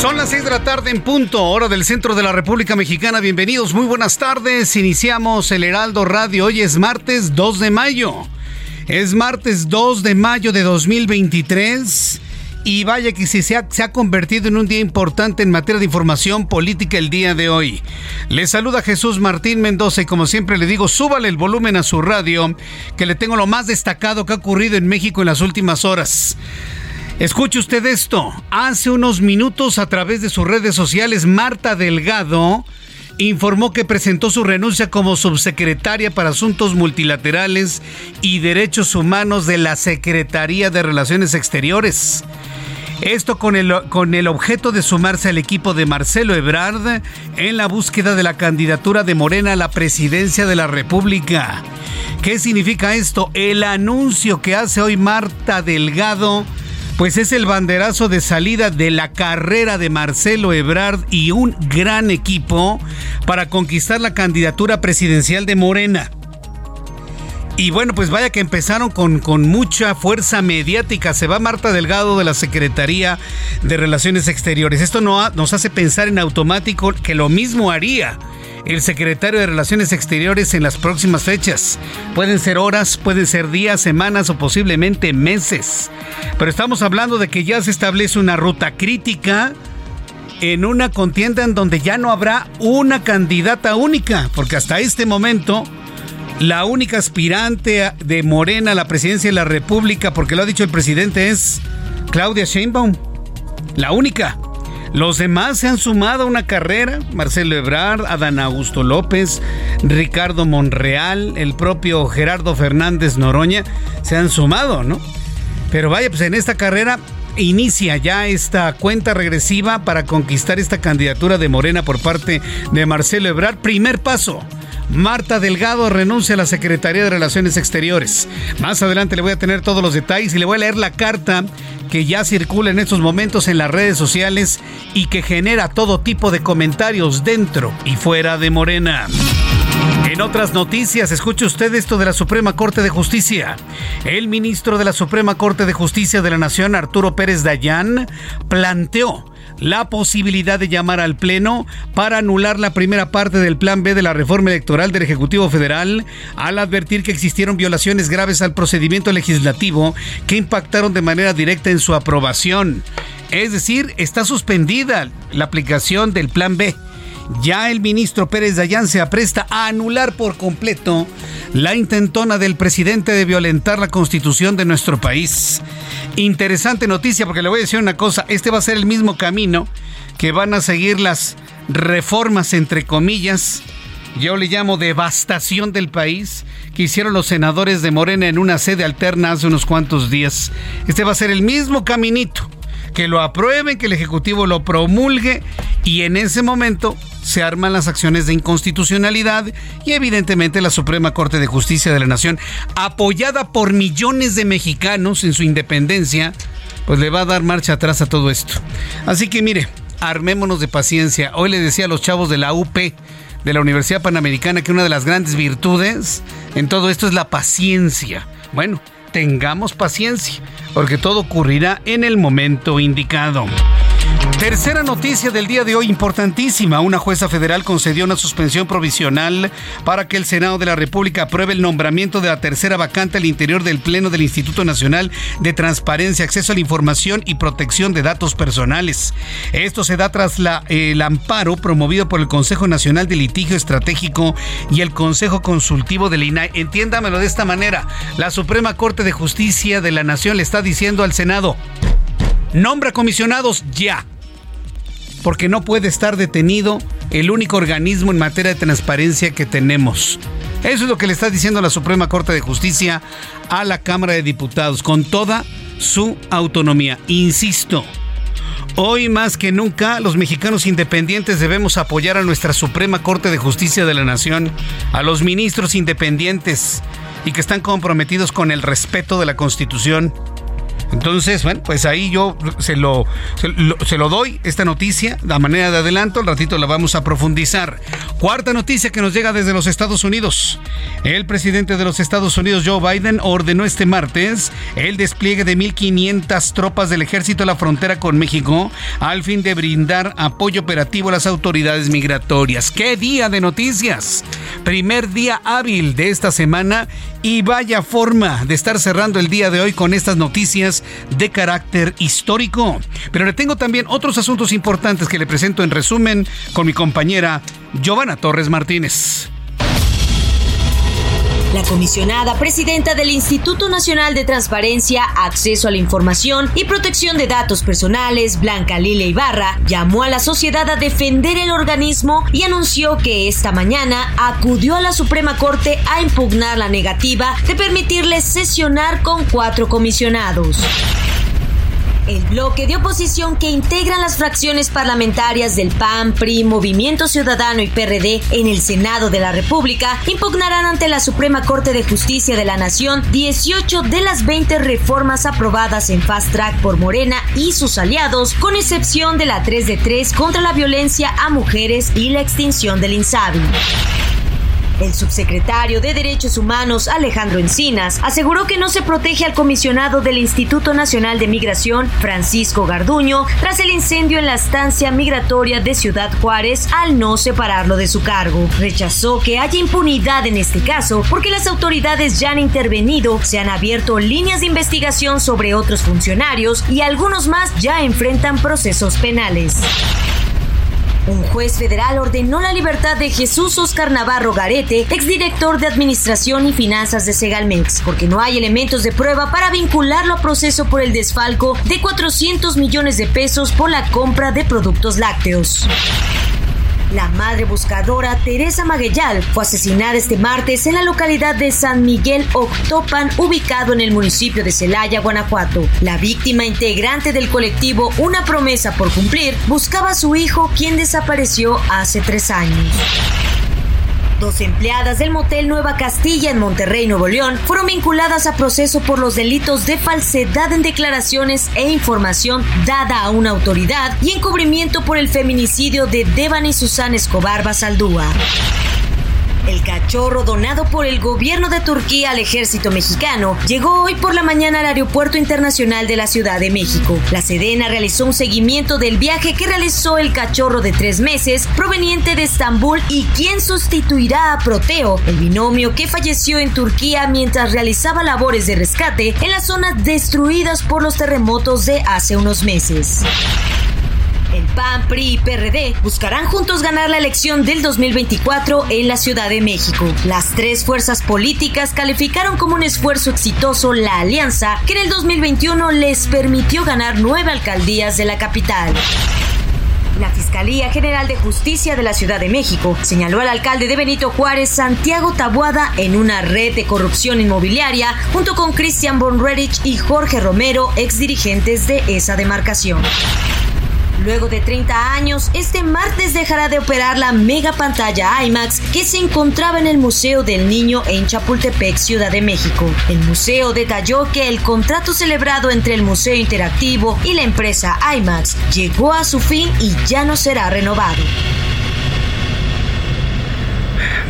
Son las 6 de la tarde en punto, hora del centro de la República Mexicana. Bienvenidos, muy buenas tardes. Iniciamos el Heraldo Radio. Hoy es martes 2 de mayo. Es martes 2 de mayo de 2023. Y vaya que si se ha, se ha convertido en un día importante en materia de información política el día de hoy. Le saluda Jesús Martín Mendoza y como siempre le digo, súbale el volumen a su radio, que le tengo lo más destacado que ha ocurrido en México en las últimas horas. Escuche usted esto. Hace unos minutos a través de sus redes sociales, Marta Delgado informó que presentó su renuncia como subsecretaria para Asuntos Multilaterales y Derechos Humanos de la Secretaría de Relaciones Exteriores. Esto con el, con el objeto de sumarse al equipo de Marcelo Ebrard en la búsqueda de la candidatura de Morena a la presidencia de la República. ¿Qué significa esto? El anuncio que hace hoy Marta Delgado pues es el banderazo de salida de la carrera de Marcelo Ebrard y un gran equipo para conquistar la candidatura presidencial de Morena. Y bueno, pues vaya que empezaron con, con mucha fuerza mediática. Se va Marta Delgado de la Secretaría de Relaciones Exteriores. Esto no nos hace pensar en automático que lo mismo haría el secretario de Relaciones Exteriores en las próximas fechas. Pueden ser horas, pueden ser días, semanas o posiblemente meses. Pero estamos hablando de que ya se establece una ruta crítica en una contienda en donde ya no habrá una candidata única, porque hasta este momento la única aspirante de Morena a la presidencia de la República, porque lo ha dicho el presidente, es Claudia Sheinbaum. La única. Los demás se han sumado a una carrera, Marcelo Ebrard, Adán Augusto López, Ricardo Monreal, el propio Gerardo Fernández Noroña, se han sumado, ¿no? Pero vaya, pues en esta carrera inicia ya esta cuenta regresiva para conquistar esta candidatura de Morena por parte de Marcelo Ebrard. Primer paso. Marta Delgado renuncia a la Secretaría de Relaciones Exteriores. Más adelante le voy a tener todos los detalles y le voy a leer la carta que ya circula en estos momentos en las redes sociales y que genera todo tipo de comentarios dentro y fuera de Morena. En otras noticias, escuche usted esto de la Suprema Corte de Justicia. El ministro de la Suprema Corte de Justicia de la Nación, Arturo Pérez Dayán, planteó la posibilidad de llamar al Pleno para anular la primera parte del Plan B de la reforma electoral del Ejecutivo Federal al advertir que existieron violaciones graves al procedimiento legislativo que impactaron de manera directa en su aprobación. Es decir, está suspendida la aplicación del Plan B ya el ministro Pérez Dayán se apresta a anular por completo la intentona del presidente de violentar la constitución de nuestro país. Interesante noticia porque le voy a decir una cosa, este va a ser el mismo camino que van a seguir las reformas entre comillas, yo le llamo devastación del país, que hicieron los senadores de Morena en una sede alterna hace unos cuantos días. Este va a ser el mismo caminito que lo aprueben, que el Ejecutivo lo promulgue y en ese momento se arman las acciones de inconstitucionalidad y evidentemente la Suprema Corte de Justicia de la Nación, apoyada por millones de mexicanos en su independencia, pues le va a dar marcha atrás a todo esto. Así que mire, armémonos de paciencia. Hoy le decía a los chavos de la UP, de la Universidad Panamericana que una de las grandes virtudes en todo esto es la paciencia. Bueno, tengamos paciencia, porque todo ocurrirá en el momento indicado. Tercera noticia del día de hoy importantísima. Una jueza federal concedió una suspensión provisional para que el Senado de la República apruebe el nombramiento de la tercera vacante al interior del Pleno del Instituto Nacional de Transparencia, Acceso a la Información y Protección de Datos Personales. Esto se da tras el amparo promovido por el Consejo Nacional de Litigio Estratégico y el Consejo Consultivo del INAI. Entiéndamelo de esta manera. La Suprema Corte de Justicia de la Nación le está diciendo al Senado, nombra comisionados ya porque no puede estar detenido el único organismo en materia de transparencia que tenemos. Eso es lo que le está diciendo la Suprema Corte de Justicia a la Cámara de Diputados, con toda su autonomía. Insisto, hoy más que nunca los mexicanos independientes debemos apoyar a nuestra Suprema Corte de Justicia de la Nación, a los ministros independientes y que están comprometidos con el respeto de la Constitución entonces, bueno, pues ahí yo se lo, se lo, doy, esta noticia, la manera de adelanto, al ratito la vamos a profundizar. Cuarta noticia que nos llega desde los Estados Unidos. El presidente de los Estados Unidos, Joe Biden, ordenó este martes el despliegue de 1.500 tropas del ejército a la frontera con México al fin de brindar apoyo operativo a las autoridades migratorias. ¡Qué día de noticias! Primer día hábil de esta semana y vaya forma de estar cerrando el día de hoy con estas noticias de carácter histórico. Pero le tengo también otros asuntos importantes que le presento en resumen con mi compañera Giovanna Torres Martínez. La comisionada presidenta del Instituto Nacional de Transparencia, Acceso a la Información y Protección de Datos Personales, Blanca Lile Ibarra, llamó a la sociedad a defender el organismo y anunció que esta mañana acudió a la Suprema Corte a impugnar la negativa de permitirle sesionar con cuatro comisionados. El bloque de oposición que integran las fracciones parlamentarias del PAN, PRI, Movimiento Ciudadano y PRD en el Senado de la República impugnarán ante la Suprema Corte de Justicia de la Nación 18 de las 20 reformas aprobadas en Fast Track por Morena y sus aliados, con excepción de la 3 de 3 contra la violencia a mujeres y la extinción del INSABI. El subsecretario de Derechos Humanos, Alejandro Encinas, aseguró que no se protege al comisionado del Instituto Nacional de Migración, Francisco Garduño, tras el incendio en la estancia migratoria de Ciudad Juárez al no separarlo de su cargo. Rechazó que haya impunidad en este caso porque las autoridades ya han intervenido, se han abierto líneas de investigación sobre otros funcionarios y algunos más ya enfrentan procesos penales. Un juez federal ordenó la libertad de Jesús Oscar Navarro Garete, exdirector de Administración y Finanzas de Segalmex, porque no hay elementos de prueba para vincularlo a proceso por el desfalco de 400 millones de pesos por la compra de productos lácteos. La madre buscadora Teresa Maguellal fue asesinada este martes en la localidad de San Miguel Octopan, ubicado en el municipio de Celaya, Guanajuato. La víctima integrante del colectivo Una promesa por cumplir buscaba a su hijo, quien desapareció hace tres años. Dos empleadas del motel Nueva Castilla en Monterrey, Nuevo León, fueron vinculadas a proceso por los delitos de falsedad en declaraciones e información dada a una autoridad y encubrimiento por el feminicidio de Devan y Susana Escobar Basaldúa. El cachorro donado por el gobierno de Turquía al ejército mexicano llegó hoy por la mañana al Aeropuerto Internacional de la Ciudad de México. La Sedena realizó un seguimiento del viaje que realizó el cachorro de tres meses proveniente de Estambul y quien sustituirá a Proteo, el binomio que falleció en Turquía mientras realizaba labores de rescate en las zonas destruidas por los terremotos de hace unos meses. El PAN, PRI y PRD buscarán juntos ganar la elección del 2024 en la Ciudad de México. Las tres fuerzas políticas calificaron como un esfuerzo exitoso la alianza que en el 2021 les permitió ganar nueve alcaldías de la capital. La Fiscalía General de Justicia de la Ciudad de México señaló al alcalde de Benito Juárez, Santiago Tabuada, en una red de corrupción inmobiliaria junto con Christian Bonredich y Jorge Romero, ex dirigentes de esa demarcación. Luego de 30 años, este martes dejará de operar la mega pantalla IMAX que se encontraba en el Museo del Niño en Chapultepec, Ciudad de México. El museo detalló que el contrato celebrado entre el Museo Interactivo y la empresa IMAX llegó a su fin y ya no será renovado.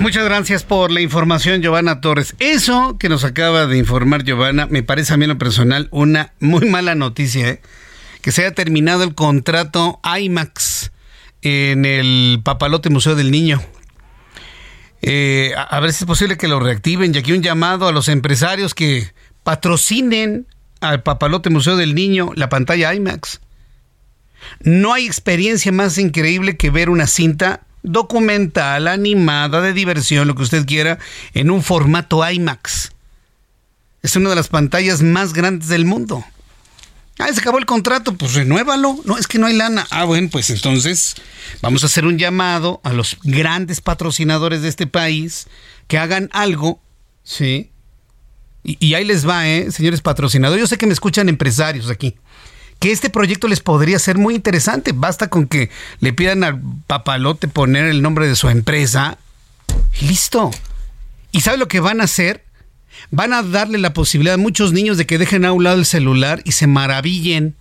Muchas gracias por la información, Giovanna Torres. Eso que nos acaba de informar Giovanna me parece a mí en lo personal una muy mala noticia, ¿eh? Que se haya terminado el contrato IMAX en el Papalote Museo del Niño. Eh, a, ver si es posible que lo reactiven y aquí un llamado a los empresarios que patrocinen al Papalote Museo del Niño la pantalla IMAX. No hay experiencia más increíble que ver una cinta documental, animada, de diversión, lo que usted quiera, en un formato IMAX. Es una de las pantallas más grandes del mundo. Ah, se acabó el contrato, pues renuévalo. No, es que no hay lana. Ah, bueno, pues entonces vamos a hacer un llamado a los grandes patrocinadores de este país que hagan algo, ¿sí? Y, ahí les va, ¿eh? Señores patrocinadores. Yo sé que me escuchan empresarios aquí que este proyecto les podría ser muy interesante. Basta con que le pidan al papalote poner el nombre de su empresa y listo. ¿Y sabe lo que van a hacer? Van a darle la posibilidad a muchos niños de que dejen a un lado el celular y se maravillen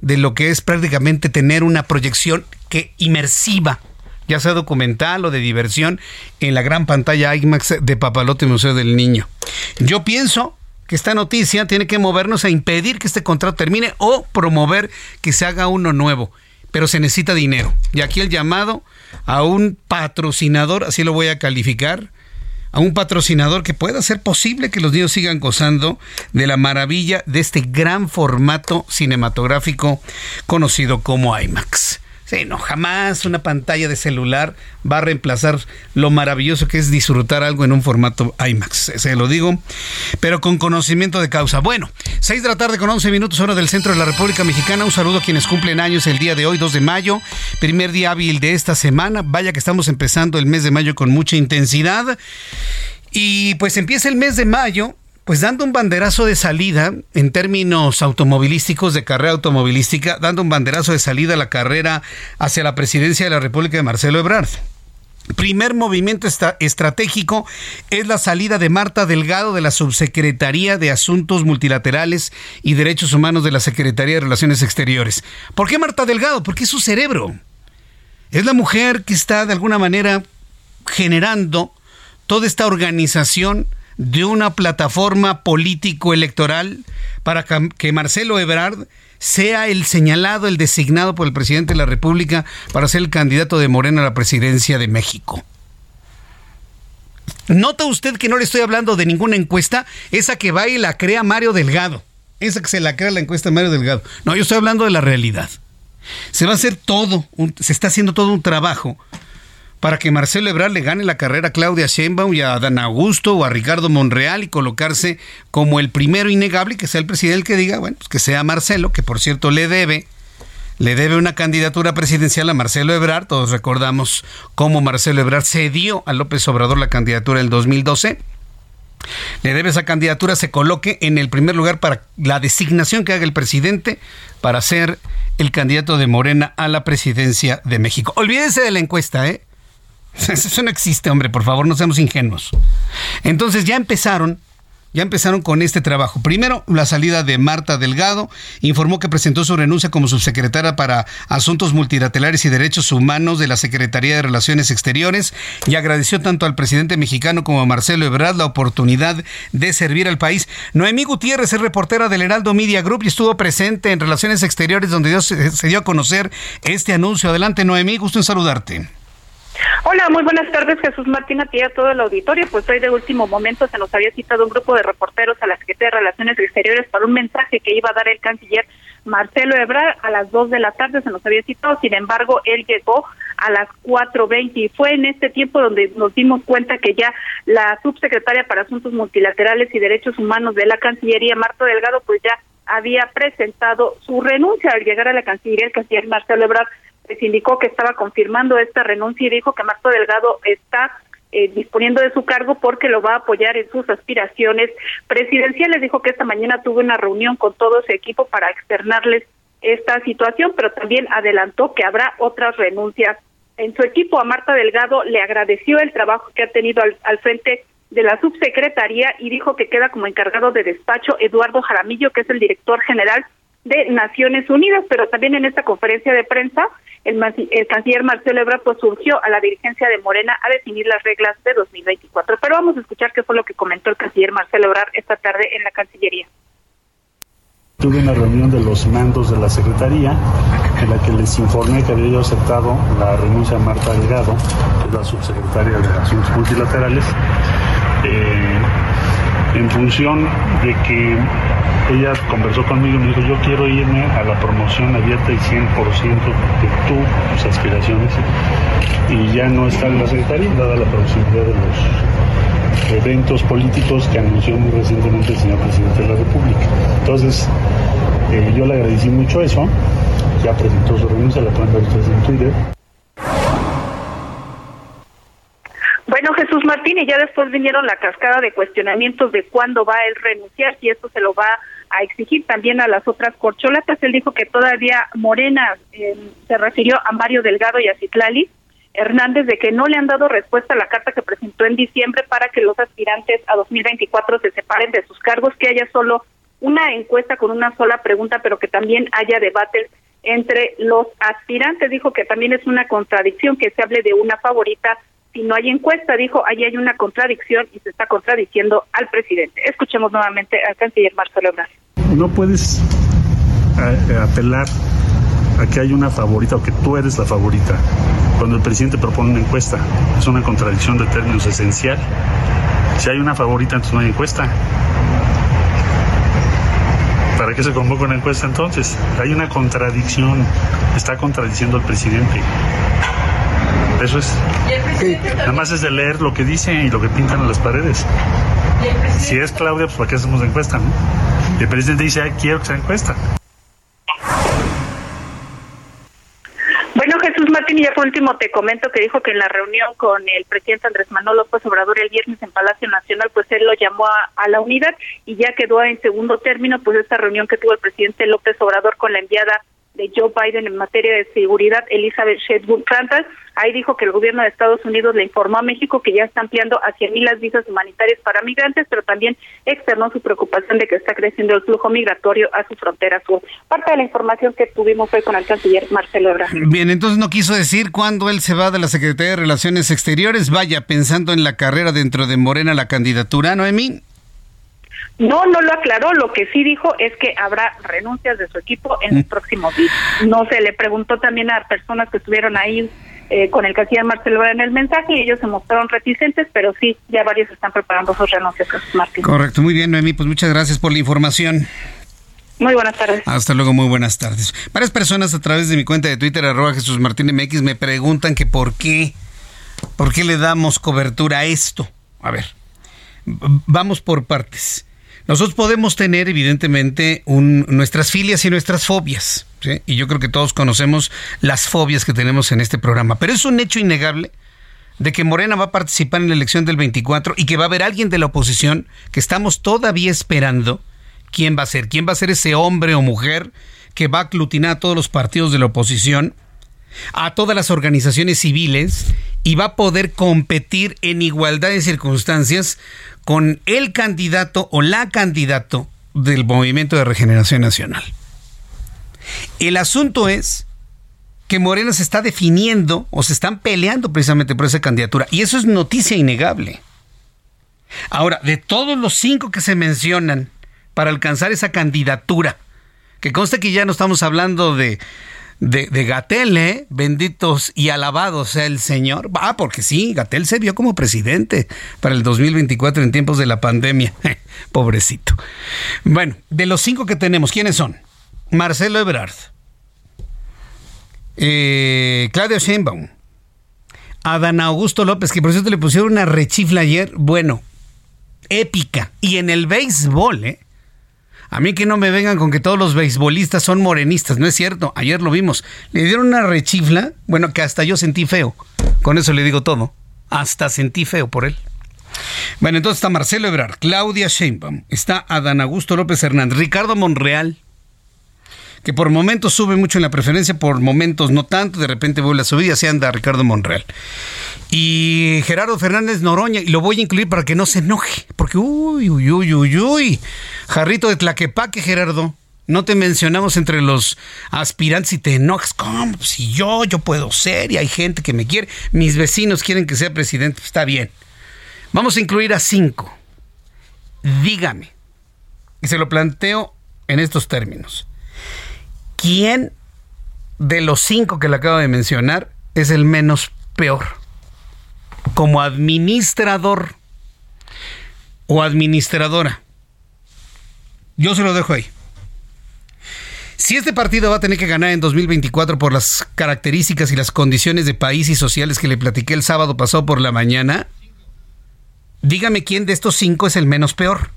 de lo que es prácticamente tener una proyección que inmersiva, ya sea documental o de diversión, en la gran pantalla IMAX de Papalote Museo del Niño. Yo pienso que esta noticia tiene que movernos a impedir que este contrato termine o promover que se haga uno nuevo. Pero se necesita dinero. Y aquí el llamado a un patrocinador, así lo voy a calificar, a un patrocinador que pueda hacer posible que los niños sigan gozando de la maravilla de este gran formato cinematográfico conocido como IMAX. Sí, no, jamás una pantalla de celular va a reemplazar lo maravilloso que es disfrutar algo en un formato IMAX. Se lo digo, pero con conocimiento de causa. Bueno, 6 de la tarde con 11 minutos hora del centro de la República Mexicana. Un saludo a quienes cumplen años el día de hoy, 2 de mayo, primer día hábil de esta semana. Vaya que estamos empezando el mes de mayo con mucha intensidad. Y pues empieza el mes de mayo pues dando un banderazo de salida en términos automovilísticos, de carrera automovilística, dando un banderazo de salida a la carrera hacia la presidencia de la República de Marcelo Ebrard. Primer movimiento estratégico es la salida de Marta Delgado de la Subsecretaría de Asuntos Multilaterales y Derechos Humanos de la Secretaría de Relaciones Exteriores. ¿Por qué Marta Delgado? Porque es su cerebro. Es la mujer que está de alguna manera generando toda esta organización de una plataforma político-electoral para que Marcelo Ebrard sea el señalado, el designado por el presidente de la República para ser el candidato de Morena a la presidencia de México. ¿Nota usted que no le estoy hablando de ninguna encuesta? Esa que va y la crea Mario Delgado. Esa que se la crea la encuesta Mario Delgado. No, yo estoy hablando de la realidad. Se va a hacer todo, se está haciendo todo un trabajo para que Marcelo Ebrard le gane la carrera a Claudia Sheinbaum y a Dan Augusto o a Ricardo Monreal y colocarse como el primero innegable y que sea el presidente el que diga, bueno, pues que sea Marcelo, que por cierto le debe le debe una candidatura presidencial a Marcelo Ebrard. Todos recordamos cómo Marcelo Ebrard cedió a López Obrador la candidatura en el 2012. Le debe esa candidatura, se coloque en el primer lugar para la designación que haga el presidente para ser el candidato de Morena a la presidencia de México. Olvídese de la encuesta, ¿eh? Eso no existe, hombre, por favor, no seamos ingenuos. Entonces ya empezaron, ya empezaron con este trabajo. Primero, la salida de Marta Delgado informó que presentó su renuncia como subsecretaria para Asuntos Multilaterales y Derechos Humanos de la Secretaría de Relaciones Exteriores y agradeció tanto al presidente mexicano como a Marcelo Ebrard la oportunidad de servir al país. Noemí Gutiérrez es reportera del Heraldo Media Group y estuvo presente en Relaciones Exteriores donde se dio a conocer este anuncio. Adelante, Noemí, gusto en saludarte. Hola, muy buenas tardes, Jesús Martín, a ti a todo el auditorio. Pues hoy de último momento se nos había citado un grupo de reporteros a la Secretaría de Relaciones Exteriores para un mensaje que iba a dar el canciller Marcelo Ebrard a las 2 de la tarde, se nos había citado, sin embargo, él llegó a las 4.20 y fue en este tiempo donde nos dimos cuenta que ya la subsecretaria para Asuntos Multilaterales y Derechos Humanos de la Cancillería, Marta Delgado, pues ya había presentado su renuncia al llegar a la Cancillería, el canciller Marcelo Ebrard les indicó que estaba confirmando esta renuncia y dijo que Marco Delgado está eh, disponiendo de su cargo porque lo va a apoyar en sus aspiraciones presidenciales. Dijo que esta mañana tuvo una reunión con todo su equipo para externarles esta situación, pero también adelantó que habrá otras renuncias en su equipo. A Marta Delgado le agradeció el trabajo que ha tenido al, al frente de la subsecretaría y dijo que queda como encargado de despacho Eduardo Jaramillo, que es el director general de Naciones Unidas, pero también en esta conferencia de prensa el, el canciller Marcelo Ebrard pues surgió a la dirigencia de Morena a definir las reglas de 2024. Pero vamos a escuchar qué fue lo que comentó el canciller Marcelo Ebrard esta tarde en la Cancillería. Tuve una reunión de los mandos de la Secretaría en la que les informé que había yo aceptado la renuncia de Marta Delgado, que es la subsecretaria de Asuntos Multilaterales, eh, en función de que ella conversó conmigo y me dijo, yo quiero irme a la promoción abierta y 100% de tus aspiraciones y ya no está en la Secretaría, dada la proximidad de los eventos políticos que anunció muy recientemente el señor presidente de la República. Entonces, eh, yo le agradecí mucho eso, ya presentó su renuncia, la pueden ver ustedes en Twitter. Bueno, Jesús Martín, y ya después vinieron la cascada de cuestionamientos de cuándo va él renunciar, si esto se lo va a exigir también a las otras corcholatas. Él dijo que todavía Morena eh, se refirió a Mario Delgado y a Citlali Hernández de que no le han dado respuesta a la carta que presentó en diciembre para que los aspirantes a 2024 se separen de sus cargos, que haya solo una encuesta con una sola pregunta, pero que también haya debates entre los aspirantes. Dijo que también es una contradicción que se hable de una favorita si no hay encuesta. Dijo, ahí hay una contradicción y se está contradiciendo al presidente. Escuchemos nuevamente al canciller Marcelo Ebrard. No puedes eh, apelar a que hay una favorita o que tú eres la favorita cuando el presidente propone una encuesta. Es una contradicción de términos esencial. Si hay una favorita, entonces no hay encuesta. ¿Para qué se convoca una encuesta entonces? Hay una contradicción. Está contradiciendo al presidente. Eso es. Nada más es de leer lo que dice y lo que pintan en las paredes. Si es Claudia, pues ¿para qué hacemos encuesta? No? el presidente dice, Ay, quiero que sea encuesta. Bueno, Jesús Martín, y ya por último te comento que dijo que en la reunión con el presidente Andrés Manuel López Obrador el viernes en Palacio Nacional, pues él lo llamó a, a, la unidad y ya quedó en segundo término, pues esta reunión que tuvo el presidente López Obrador con la enviada de Joe Biden en materia de seguridad, Elizabeth Shedwood Plantas. Ahí dijo que el gobierno de Estados Unidos le informó a México que ya está ampliando a 100 mil las visas humanitarias para migrantes, pero también externó su preocupación de que está creciendo el flujo migratorio a su frontera sur. Parte de la información que tuvimos fue con el canciller Marcelo Ebrard. Bien, entonces no quiso decir cuándo él se va de la Secretaría de Relaciones Exteriores. Vaya, pensando en la carrera dentro de Morena, la candidatura, Noemí. No, no lo aclaró. Lo que sí dijo es que habrá renuncias de su equipo en los mm. próximos días. No se le preguntó también a personas que estuvieron ahí eh, con el canciller Marcelo en el mensaje y ellos se mostraron reticentes, pero sí, ya varios están preparando sus renuncias, Martín. Correcto, muy bien, Noemí, pues muchas gracias por la información. Muy buenas tardes. Hasta luego, muy buenas tardes. Varias personas a través de mi cuenta de Twitter, arroba Jesús Martín MX, me preguntan que por qué, por qué le damos cobertura a esto. A ver, vamos por partes. Nosotros podemos tener, evidentemente, nuestras filias y nuestras fobias. Y yo creo que todos conocemos las fobias que tenemos en este programa. Pero es un hecho innegable de que Morena va a participar en la elección del 24 y que va a haber alguien de la oposición que estamos todavía esperando quién va a ser. ¿Quién va a ser ese hombre o mujer que va a aglutinar a todos los partidos de la oposición? A todas las organizaciones civiles y va a poder competir en igualdad de circunstancias con el candidato o la candidato del Movimiento de Regeneración Nacional. El asunto es que Morena se está definiendo o se están peleando precisamente por esa candidatura y eso es noticia innegable. Ahora, de todos los cinco que se mencionan para alcanzar esa candidatura, que consta que ya no estamos hablando de de, de ¿eh? Benditos y alabados sea el Señor. Ah, porque sí, Gatel se vio como presidente para el 2024 en tiempos de la pandemia. Pobrecito. Bueno, de los cinco que tenemos, ¿quiénes son? Marcelo Ebrard, eh, Claudio Sheinbaum, Adán Augusto López, que por cierto le pusieron una rechifla ayer, bueno, épica. Y en el béisbol, ¿eh? A mí que no me vengan con que todos los beisbolistas son morenistas, no es cierto. Ayer lo vimos. Le dieron una rechifla, bueno, que hasta yo sentí feo. Con eso le digo todo. Hasta sentí feo por él. Bueno, entonces está Marcelo Ebrard, Claudia Sheinbaum, está Adán Augusto López Hernández, Ricardo Monreal, que por momentos sube mucho en la preferencia, por momentos no tanto, de repente vuelve a subir y así anda Ricardo Monreal. Y Gerardo Fernández Noroña, y lo voy a incluir para que no se enoje, porque uy, uy, uy, uy, uy, jarrito de tlaquepaque, Gerardo. no te mencionamos entre los aspirantes y te enojas. ¿Cómo? Pues si yo, yo puedo ser y hay gente que me quiere. Mis vecinos quieren que sea presidente. Está bien. Vamos a incluir a cinco. Dígame. Y se lo planteo en estos términos. ¿Quién de los cinco que le acabo de mencionar es el menos peor? Como administrador o administradora. Yo se lo dejo ahí. Si este partido va a tener que ganar en 2024 por las características y las condiciones de país y sociales que le platiqué el sábado pasado por la mañana, dígame quién de estos cinco es el menos peor.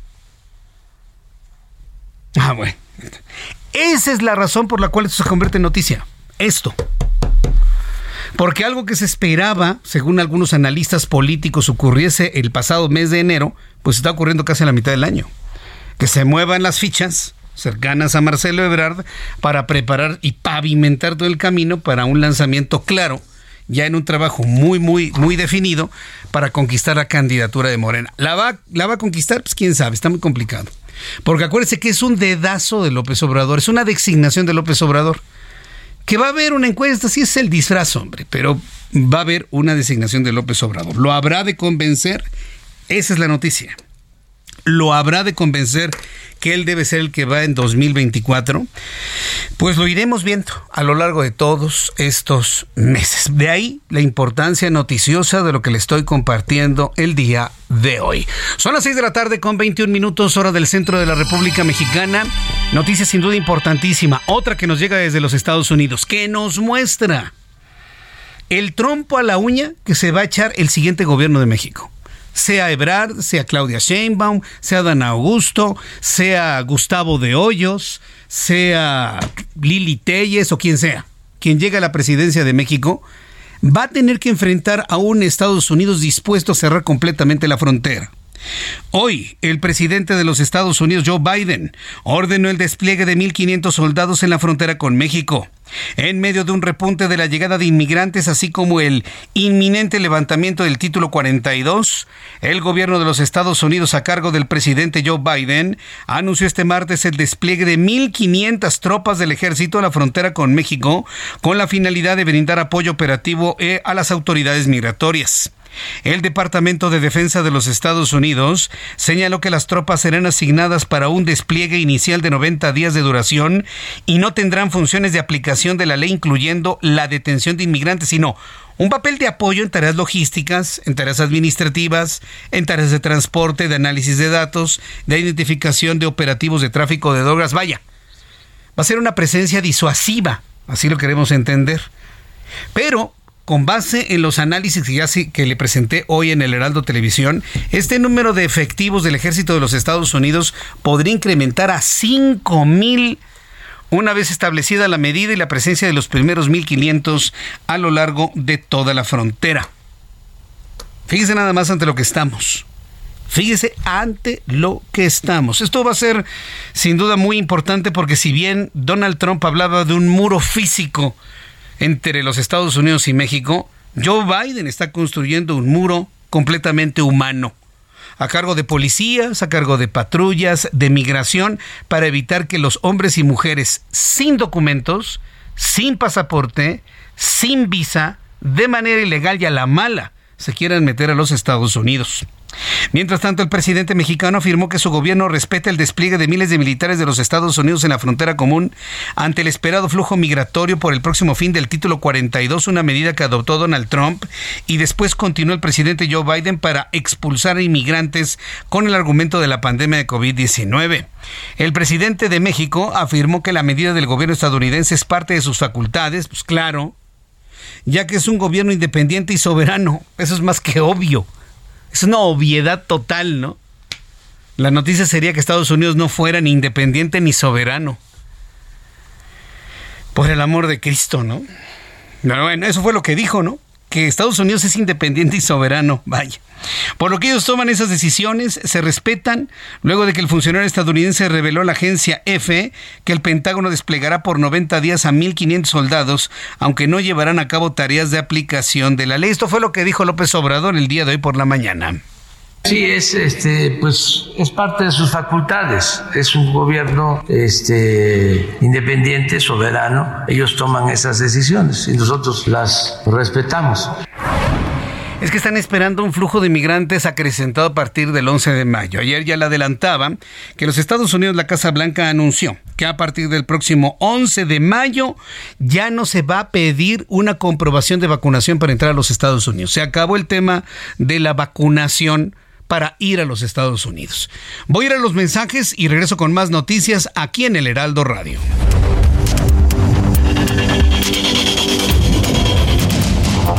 Ah, bueno. Esa es la razón por la cual esto se convierte en noticia. Esto. Porque algo que se esperaba, según algunos analistas políticos, ocurriese el pasado mes de enero, pues está ocurriendo casi a la mitad del año. Que se muevan las fichas cercanas a Marcelo Ebrard para preparar y pavimentar todo el camino para un lanzamiento claro, ya en un trabajo muy, muy, muy definido para conquistar la candidatura de Morena. ¿La va, la va a conquistar? Pues quién sabe, está muy complicado. Porque acuérdese que es un dedazo de López Obrador, es una designación de López Obrador. Que va a haber una encuesta, sí es el disfraz, hombre, pero va a haber una designación de López Obrador. ¿Lo habrá de convencer? Esa es la noticia. ¿Lo habrá de convencer que él debe ser el que va en 2024, pues lo iremos viendo a lo largo de todos estos meses. De ahí la importancia noticiosa de lo que le estoy compartiendo el día de hoy. Son las 6 de la tarde con 21 minutos hora del centro de la República Mexicana. Noticia sin duda importantísima, otra que nos llega desde los Estados Unidos, que nos muestra el trompo a la uña que se va a echar el siguiente gobierno de México sea Ebrard, sea Claudia Sheinbaum, sea Dan Augusto, sea Gustavo de Hoyos, sea Lili Telles o quien sea, quien llegue a la presidencia de México, va a tener que enfrentar a un Estados Unidos dispuesto a cerrar completamente la frontera. Hoy, el presidente de los Estados Unidos, Joe Biden, ordenó el despliegue de 1.500 soldados en la frontera con México en medio de un repunte de la llegada de inmigrantes, así como el inminente levantamiento del título 42, el gobierno de los Estados Unidos a cargo del presidente Joe Biden anunció este martes el despliegue de 1.500 tropas del ejército a la frontera con México con la finalidad de brindar apoyo operativo eh, a las autoridades migratorias. El Departamento de Defensa de los Estados Unidos señaló que las tropas serán asignadas para un despliegue inicial de 90 días de duración y no tendrán funciones de aplicación de la ley incluyendo la detención de inmigrantes, sino un papel de apoyo en tareas logísticas, en tareas administrativas, en tareas de transporte, de análisis de datos, de identificación de operativos de tráfico de drogas. Vaya, va a ser una presencia disuasiva, así lo queremos entender. Pero con base en los análisis que, ya le presenté hoy en el Heraldo Televisión, este número de efectivos del ejército de los Estados Unidos podría incrementar a 5 mil una vez establecida la medida y la presencia de los primeros 1.500 a lo largo de toda la frontera. Fíjese nada más ante lo que estamos. Fíjese ante lo que estamos. Esto va a ser sin duda muy importante porque si bien Donald Trump hablaba de un muro físico entre los Estados Unidos y México, Joe Biden está construyendo un muro completamente humano, a cargo de policías, a cargo de patrullas, de migración, para evitar que los hombres y mujeres sin documentos, sin pasaporte, sin visa, de manera ilegal y a la mala, se quieran meter a los Estados Unidos. Mientras tanto, el presidente mexicano afirmó que su gobierno respeta el despliegue de miles de militares de los Estados Unidos en la frontera común ante el esperado flujo migratorio por el próximo fin del título 42, una medida que adoptó Donald Trump, y después continuó el presidente Joe Biden para expulsar a inmigrantes con el argumento de la pandemia de COVID-19. El presidente de México afirmó que la medida del gobierno estadounidense es parte de sus facultades, pues claro, ya que es un gobierno independiente y soberano. Eso es más que obvio. Es una obviedad total, ¿no? La noticia sería que Estados Unidos no fuera ni independiente ni soberano. Por el amor de Cristo, ¿no? Pero bueno, eso fue lo que dijo, ¿no? Que Estados Unidos es independiente y soberano, vaya. Por lo que ellos toman esas decisiones, se respetan, luego de que el funcionario estadounidense reveló a la agencia EFE que el Pentágono desplegará por 90 días a 1.500 soldados, aunque no llevarán a cabo tareas de aplicación de la ley. Esto fue lo que dijo López Obrador el día de hoy por la mañana. Sí, es este, pues es parte de sus facultades. Es un gobierno este, independiente, soberano. Ellos toman esas decisiones y nosotros las respetamos. Es que están esperando un flujo de migrantes acrecentado a partir del 11 de mayo. Ayer ya le adelantaba que los Estados Unidos, la Casa Blanca anunció que a partir del próximo 11 de mayo ya no se va a pedir una comprobación de vacunación para entrar a los Estados Unidos. Se acabó el tema de la vacunación para ir a los Estados Unidos. Voy a ir a los mensajes y regreso con más noticias aquí en el Heraldo Radio.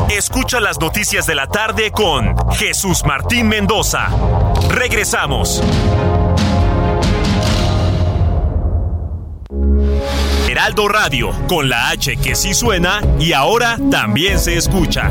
Escucha las noticias de la tarde con Jesús Martín Mendoza. Regresamos. Heraldo Radio, con la H que sí suena y ahora también se escucha.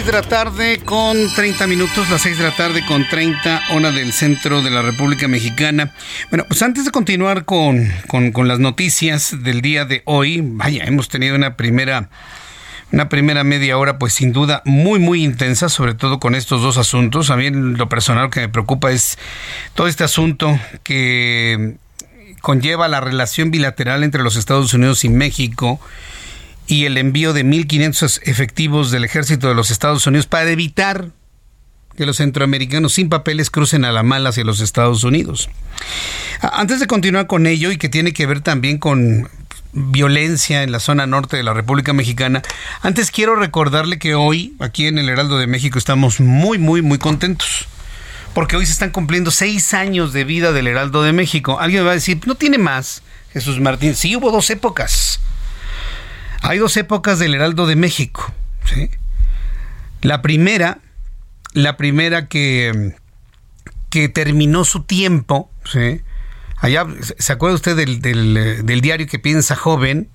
6 de la tarde con 30 minutos, las 6 de la tarde con 30 hora del centro de la República Mexicana. Bueno, pues antes de continuar con, con, las noticias del día de hoy, vaya, hemos tenido una primera una primera media hora, pues sin duda muy, muy intensa, sobre todo con estos dos asuntos. A mí lo personal que me preocupa es todo este asunto que conlleva la relación bilateral entre los Estados Unidos y México y el envío de 1.500 efectivos del ejército de los Estados Unidos para evitar que los centroamericanos sin papeles crucen a la mala hacia los Estados Unidos. Antes de continuar con ello y que tiene que ver también con violencia en la zona norte de la República Mexicana, antes quiero recordarle que hoy aquí en el Heraldo de México estamos muy, muy, muy contentos. Porque hoy se están cumpliendo seis años de vida del Heraldo de México. Alguien va a decir, no tiene más, Jesús Martín. Sí, hubo dos épocas. Hay dos épocas del Heraldo de México. La primera, la primera que, que terminó su tiempo, allá, ¿se acuerda usted del, del, diario que piensa joven?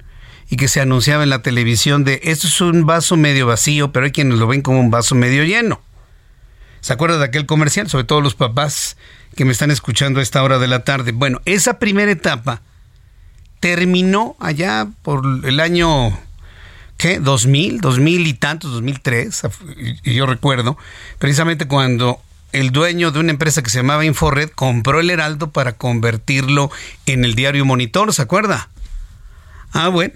y que se anunciaba en la televisión de esto es un vaso medio vacío, pero hay quienes lo ven como un vaso medio lleno. ¿Se acuerda de aquel comercial? Sobre todo los papás que me están escuchando a esta hora de la tarde. Bueno, esa primera etapa terminó allá por el año ¿qué? 2000, 2000 y tantos, 2003, y yo recuerdo, precisamente cuando el dueño de una empresa que se llamaba Inforred compró el Heraldo para convertirlo en el diario Monitor, ¿se acuerda? Ah, bueno.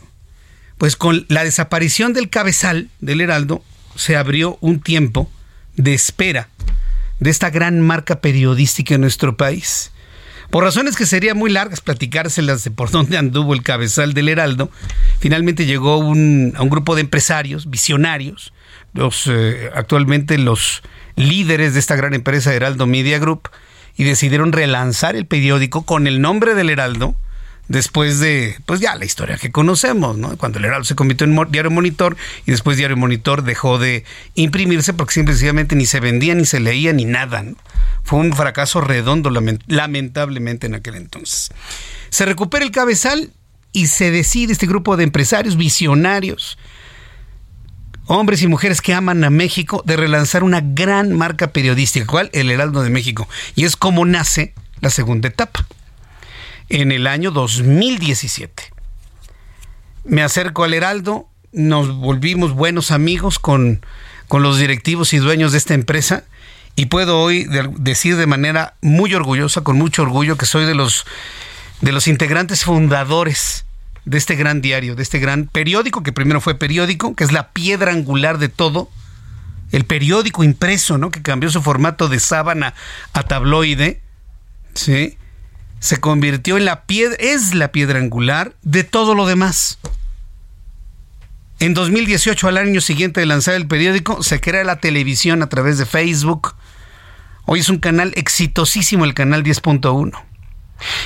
Pues con la desaparición del cabezal del Heraldo se abrió un tiempo de espera de esta gran marca periodística en nuestro país. Por razones que serían muy largas platicárselas de por dónde anduvo el cabezal del Heraldo, finalmente llegó un, a un grupo de empresarios, visionarios, los eh, actualmente los líderes de esta gran empresa Heraldo Media Group, y decidieron relanzar el periódico con el nombre del Heraldo, después de, pues ya la historia que conocemos, ¿no? Cuando el Heraldo se convirtió en Diario Monitor y después Diario Monitor dejó de imprimirse porque simplemente ni se vendía, ni se leía, ni nada, Fue un fracaso redondo, lamentablemente, en aquel entonces. Se recupera el cabezal y se decide este grupo de empresarios visionarios, hombres y mujeres que aman a México, de relanzar una gran marca periodística, ¿cuál? El Heraldo de México. Y es como nace la segunda etapa en el año 2017. Me acerco al Heraldo, nos volvimos buenos amigos con, con los directivos y dueños de esta empresa y puedo hoy decir de manera muy orgullosa, con mucho orgullo, que soy de los, de los integrantes fundadores de este gran diario, de este gran periódico, que primero fue periódico, que es la piedra angular de todo, el periódico impreso, ¿no? Que cambió su formato de sábana a tabloide, ¿sí? Se convirtió en la piedra, es la piedra angular de todo lo demás. En 2018, al año siguiente de lanzar el periódico, se crea la televisión a través de Facebook. Hoy es un canal exitosísimo, el canal 10.1.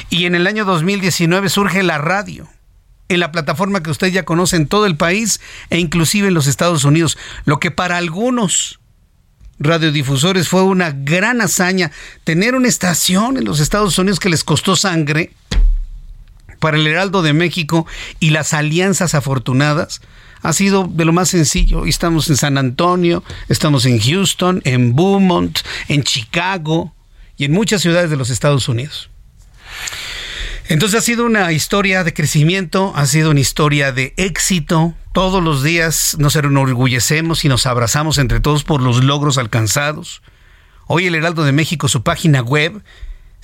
Y en el año 2019 surge la radio en la plataforma que usted ya conoce en todo el país e inclusive en los Estados Unidos, lo que para algunos radiodifusores fue una gran hazaña tener una estación en los Estados Unidos que les costó sangre para el Heraldo de México y las alianzas afortunadas ha sido de lo más sencillo. Estamos en San Antonio, estamos en Houston, en Beaumont, en Chicago y en muchas ciudades de los Estados Unidos. Entonces ha sido una historia de crecimiento, ha sido una historia de éxito. Todos los días nos enorgullecemos y nos abrazamos entre todos por los logros alcanzados. Hoy el Heraldo de México, su página web,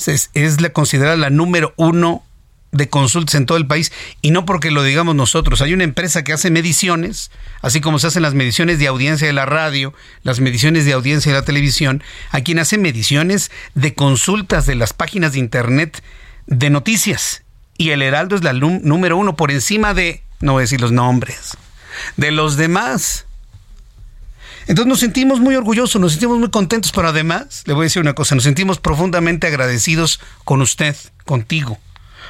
es, la considerada la número uno de consultas en todo el país y no porque lo digamos nosotros. Hay una empresa que hace mediciones, así como se hacen las mediciones de audiencia de la radio, las mediciones de audiencia de la televisión, a quien hace mediciones de consultas de las páginas de internet de noticias. Y el Heraldo es la número uno por encima de, no voy a decir los nombres, de los demás. Entonces nos sentimos muy orgullosos, nos sentimos muy contentos, pero además, le voy a decir una cosa, nos sentimos profundamente agradecidos con usted, contigo,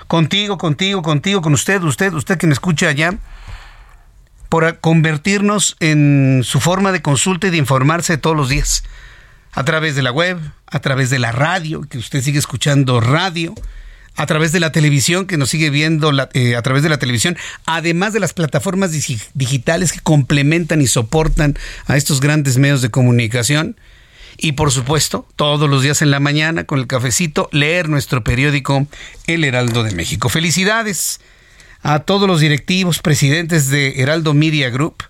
contigo, contigo, contigo, con usted, usted, usted que me escucha allá, por convertirnos en su forma de consulta y de informarse todos los días, a través de la web, a través de la radio, que usted sigue escuchando radio, a través de la televisión, que nos sigue viendo eh, a través de la televisión, además de las plataformas digitales que complementan y soportan a estos grandes medios de comunicación. Y por supuesto, todos los días en la mañana, con el cafecito, leer nuestro periódico El Heraldo de México. Felicidades a todos los directivos, presidentes de Heraldo Media Group,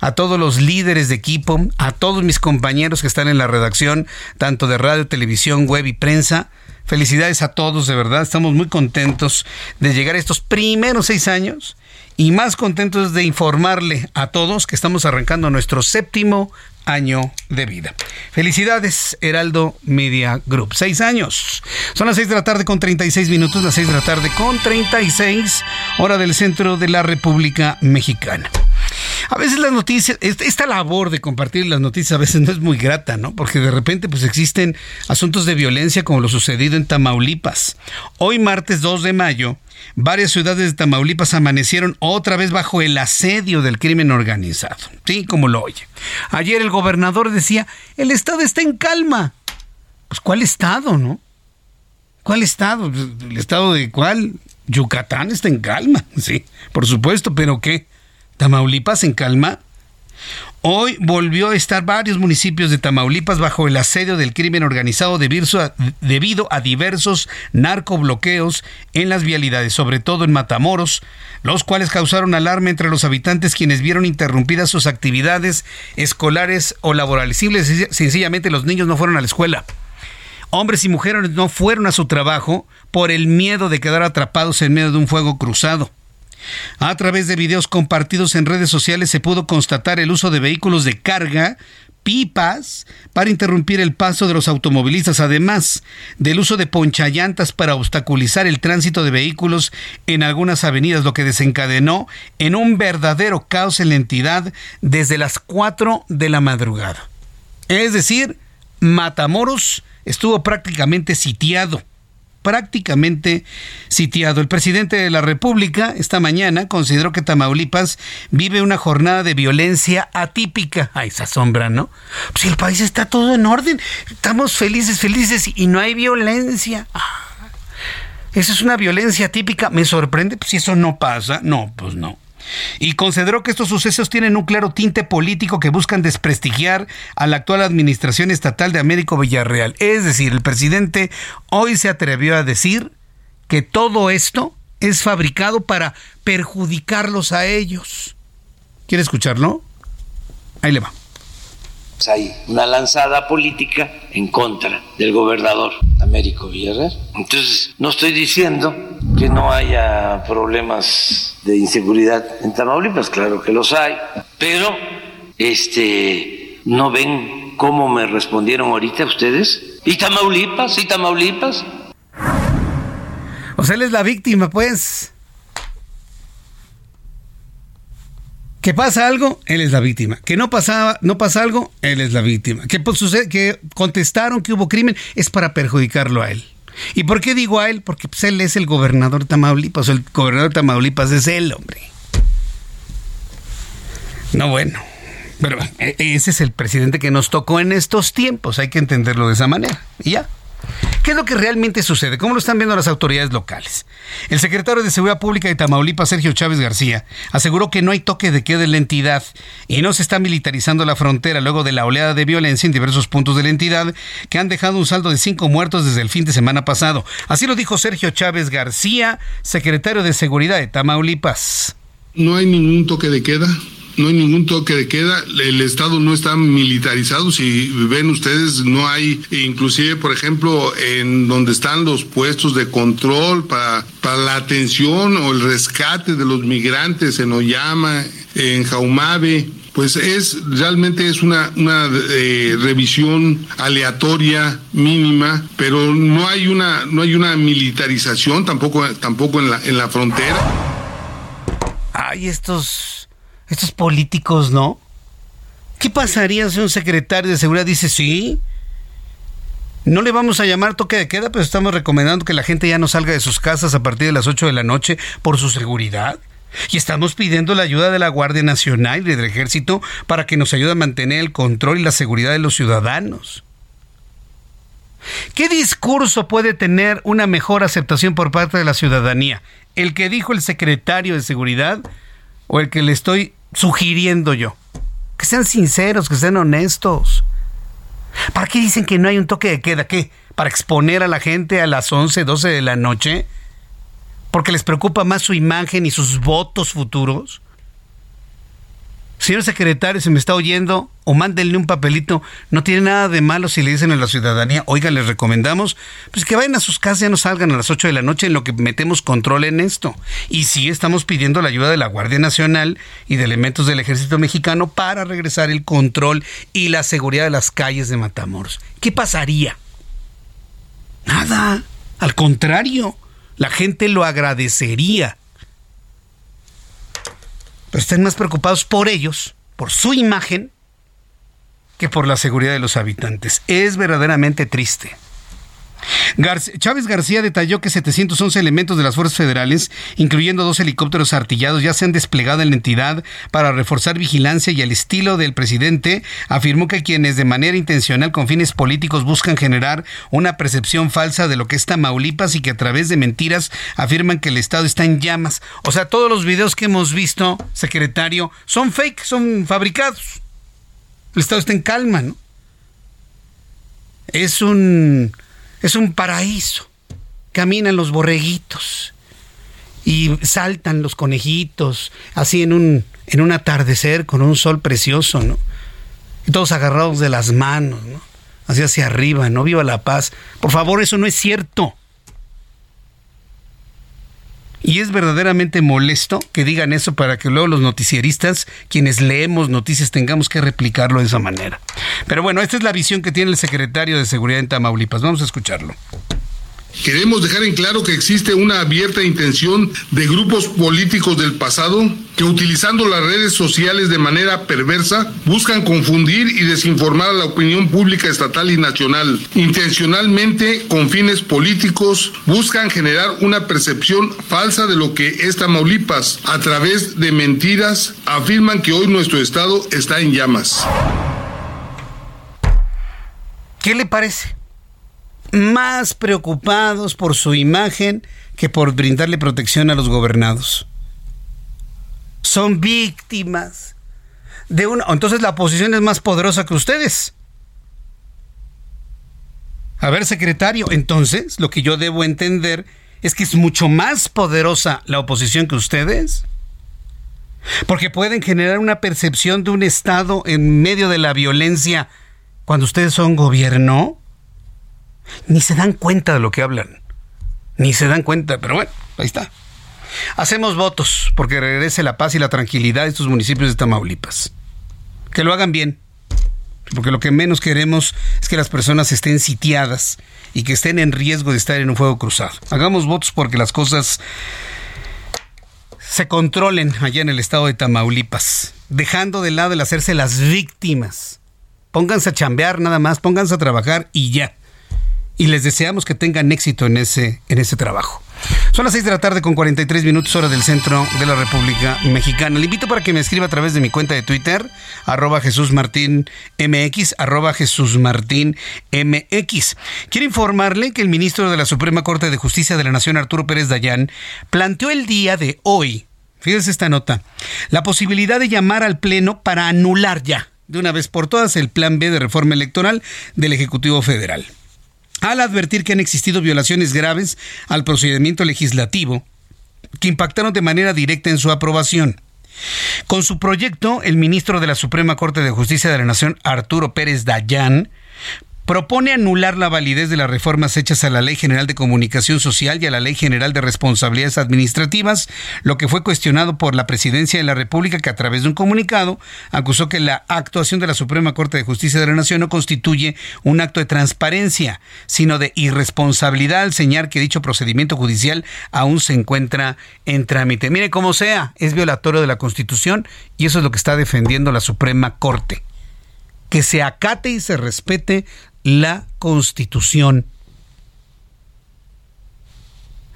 a todos los líderes de equipo, a todos mis compañeros que están en la redacción, tanto de radio, televisión, web y prensa Felicidades a todos, de verdad. Estamos muy contentos de llegar a estos primeros seis años y más contentos de informarle a todos que estamos arrancando nuestro séptimo año de vida. Felicidades, Heraldo Media Group. Seis años. Son las seis de la tarde con 36 minutos, las seis de la tarde con 36, hora del centro de la República Mexicana. A veces las noticias, esta labor de compartir las noticias a veces no es muy grata, ¿no? Porque de repente pues existen asuntos de violencia como lo sucedido en Tamaulipas. Hoy martes 2 de mayo, varias ciudades de Tamaulipas amanecieron otra vez bajo el asedio del crimen organizado. Sí, como lo oye. Ayer el gobernador decía, el Estado está en calma. Pues ¿cuál Estado, no? ¿Cuál Estado? ¿El Estado de cuál? Yucatán está en calma, sí, por supuesto, pero ¿qué? Tamaulipas en calma. Hoy volvió a estar varios municipios de Tamaulipas bajo el asedio del crimen organizado debido a diversos narcobloqueos en las vialidades, sobre todo en Matamoros, los cuales causaron alarma entre los habitantes quienes vieron interrumpidas sus actividades escolares o laborales. Sencillamente los niños no fueron a la escuela. Hombres y mujeres no fueron a su trabajo por el miedo de quedar atrapados en medio de un fuego cruzado. A través de videos compartidos en redes sociales se pudo constatar el uso de vehículos de carga, pipas, para interrumpir el paso de los automovilistas, además del uso de ponchallantas para obstaculizar el tránsito de vehículos en algunas avenidas, lo que desencadenó en un verdadero caos en la entidad desde las 4 de la madrugada. Es decir, Matamoros estuvo prácticamente sitiado prácticamente sitiado. El presidente de la República esta mañana consideró que Tamaulipas vive una jornada de violencia atípica. Ay, esa sombra, ¿no? Pues el país está todo en orden. Estamos felices, felices y no hay violencia. Ah, esa es una violencia típica. Me sorprende pues, si eso no pasa. No, pues no y consideró que estos sucesos tienen un claro tinte político que buscan desprestigiar a la actual administración estatal de Américo Villarreal. Es decir, el presidente hoy se atrevió a decir que todo esto es fabricado para perjudicarlos a ellos. ¿Quiere escucharlo? Ahí le va. Pues hay una lanzada política en contra del gobernador Américo Villarreal. Entonces, no estoy diciendo que no haya problemas de inseguridad en Tamaulipas, claro que los hay, pero este no ven cómo me respondieron ahorita ustedes. ¿Y Tamaulipas? ¿Y Tamaulipas? O sea, él es la víctima, pues. Que pasa algo, él es la víctima. Que no pasaba, no pasa algo, él es la víctima. Que, pues, que contestaron que hubo crimen, es para perjudicarlo a él. ¿Y por qué digo a él? Porque pues, él es el gobernador de Tamaulipas, el gobernador de Tamaulipas es él, hombre. No, bueno. Pero e, ese es el presidente que nos tocó en estos tiempos, hay que entenderlo de esa manera. Y ya. ¿Qué es lo que realmente sucede? ¿Cómo lo están viendo las autoridades locales? El secretario de Seguridad Pública de Tamaulipas, Sergio Chávez García, aseguró que no hay toque de queda en la entidad y no se está militarizando la frontera luego de la oleada de violencia en diversos puntos de la entidad que han dejado un saldo de cinco muertos desde el fin de semana pasado. Así lo dijo Sergio Chávez García, secretario de Seguridad de Tamaulipas. No hay ningún toque de queda no hay ningún toque de queda, el Estado no está militarizado, si ven ustedes, no hay, inclusive, por ejemplo, en donde están los puestos de control para, para la atención o el rescate de los migrantes en Oyama, en Jaumabe, pues es realmente es una, una eh, revisión aleatoria mínima pero no hay una no hay una militarización tampoco tampoco en la en la frontera. Hay estos estos políticos, ¿no? ¿Qué pasaría si un secretario de seguridad dice sí? No le vamos a llamar toque de queda, pero estamos recomendando que la gente ya no salga de sus casas a partir de las 8 de la noche por su seguridad. Y estamos pidiendo la ayuda de la Guardia Nacional y del Ejército para que nos ayude a mantener el control y la seguridad de los ciudadanos. ¿Qué discurso puede tener una mejor aceptación por parte de la ciudadanía? ¿El que dijo el secretario de Seguridad o el que le estoy sugiriendo yo. Que sean sinceros, que sean honestos. ¿Para qué dicen que no hay un toque de queda? ¿Qué? ¿Para exponer a la gente a las 11, 12 de la noche? ¿Porque les preocupa más su imagen y sus votos futuros? Señor secretario, se me está oyendo, o mándenle un papelito. No tiene nada de malo si le dicen a la ciudadanía, oiga, les recomendamos, pues que vayan a sus casas, y no salgan a las 8 de la noche en lo que metemos control en esto. Y sí estamos pidiendo la ayuda de la Guardia Nacional y de elementos del Ejército Mexicano para regresar el control y la seguridad de las calles de Matamoros. ¿Qué pasaría? Nada. Al contrario, la gente lo agradecería están más preocupados por ellos, por su imagen, que por la seguridad de los habitantes. Es verdaderamente triste. Chávez García detalló que 711 elementos de las fuerzas federales, incluyendo dos helicópteros artillados, ya se han desplegado en la entidad para reforzar vigilancia y al estilo del presidente, afirmó que quienes de manera intencional con fines políticos buscan generar una percepción falsa de lo que es Tamaulipas y que a través de mentiras afirman que el Estado está en llamas. O sea, todos los videos que hemos visto, secretario, son fake, son fabricados. El Estado está en calma, ¿no? Es un es un paraíso. Caminan los borreguitos y saltan los conejitos, así en un, en un atardecer con un sol precioso, ¿no? Y todos agarrados de las manos, ¿no? Así hacia arriba, ¿no? Viva la paz. Por favor, eso no es cierto. Y es verdaderamente molesto que digan eso para que luego los noticieristas, quienes leemos noticias, tengamos que replicarlo de esa manera. Pero bueno, esta es la visión que tiene el secretario de Seguridad en Tamaulipas. Vamos a escucharlo. Queremos dejar en claro que existe una abierta intención de grupos políticos del pasado que utilizando las redes sociales de manera perversa buscan confundir y desinformar a la opinión pública estatal y nacional. Intencionalmente, con fines políticos, buscan generar una percepción falsa de lo que es Tamaulipas. A través de mentiras, afirman que hoy nuestro Estado está en llamas. ¿Qué le parece? Más preocupados por su imagen que por brindarle protección a los gobernados. Son víctimas de una... Entonces la oposición es más poderosa que ustedes. A ver, secretario, entonces lo que yo debo entender es que es mucho más poderosa la oposición que ustedes. Porque pueden generar una percepción de un Estado en medio de la violencia cuando ustedes son gobierno ni se dan cuenta de lo que hablan. Ni se dan cuenta, pero bueno, ahí está. Hacemos votos porque regrese la paz y la tranquilidad a estos municipios de Tamaulipas. Que lo hagan bien. Porque lo que menos queremos es que las personas estén sitiadas y que estén en riesgo de estar en un fuego cruzado. Hagamos votos porque las cosas se controlen allá en el estado de Tamaulipas, dejando de lado el hacerse las víctimas. Pónganse a chambear nada más, pónganse a trabajar y ya y les deseamos que tengan éxito en ese, en ese trabajo. Son las 6 de la tarde con 43 minutos hora del centro de la República Mexicana. Le invito para que me escriba a través de mi cuenta de Twitter, arroba Jesús Martín MX, arroba Jesús Martín MX. Quiero informarle que el ministro de la Suprema Corte de Justicia de la Nación, Arturo Pérez Dayán, planteó el día de hoy, fíjese esta nota, la posibilidad de llamar al Pleno para anular ya, de una vez por todas, el plan B de reforma electoral del Ejecutivo Federal al advertir que han existido violaciones graves al procedimiento legislativo que impactaron de manera directa en su aprobación. Con su proyecto, el ministro de la Suprema Corte de Justicia de la Nación, Arturo Pérez Dayán, propone anular la validez de las reformas hechas a la Ley General de Comunicación Social y a la Ley General de Responsabilidades Administrativas, lo que fue cuestionado por la Presidencia de la República que a través de un comunicado acusó que la actuación de la Suprema Corte de Justicia de la Nación no constituye un acto de transparencia, sino de irresponsabilidad al señalar que dicho procedimiento judicial aún se encuentra en trámite. Mire cómo sea, es violatorio de la Constitución y eso es lo que está defendiendo la Suprema Corte que se acate y se respete la Constitución.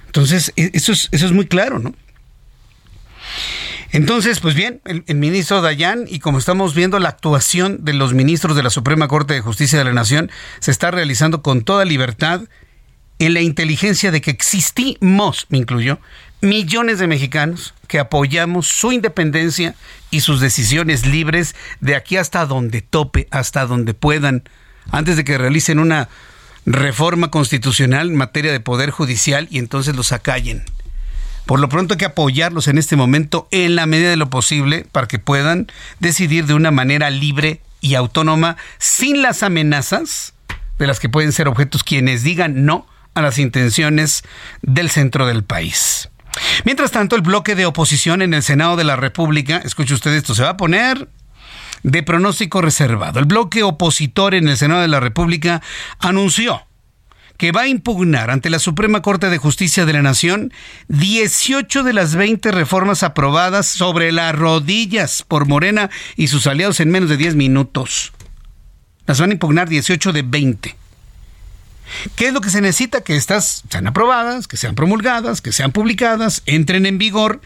Entonces, e, eso es, eso es muy claro, ¿no? Entonces, pues bien, el, el, ministro Dayan, y como estamos viendo, la actuación de los ministros de la Suprema Corte de Justicia de la Nación se está realizando con toda libertad en la inteligencia de que existimos, me incluyo, millones de mexicanos que apoyamos su independencia y sus decisiones libres de aquí hasta donde tope, hasta donde puedan antes de que realicen una reforma constitucional en materia de poder judicial y entonces los acallen. Por lo pronto hay que apoyarlos en este momento en la medida de lo posible para que puedan decidir de una manera libre y autónoma sin las amenazas de las que pueden ser objetos quienes digan no a las intenciones del centro del país. Mientras tanto, el bloque de oposición en el Senado de la República, escuche usted esto, se va a poner de pronóstico reservado. El bloque opositor en el Senado de la República anunció que va a impugnar ante la Suprema Corte de Justicia de la Nación 18 de las 20 reformas aprobadas sobre las rodillas por Morena y sus aliados en menos de 10 minutos. Las van a impugnar 18 de 20. ¿Qué es lo que se necesita? Que estas sean aprobadas, que sean promulgadas, que sean publicadas, entren en vigor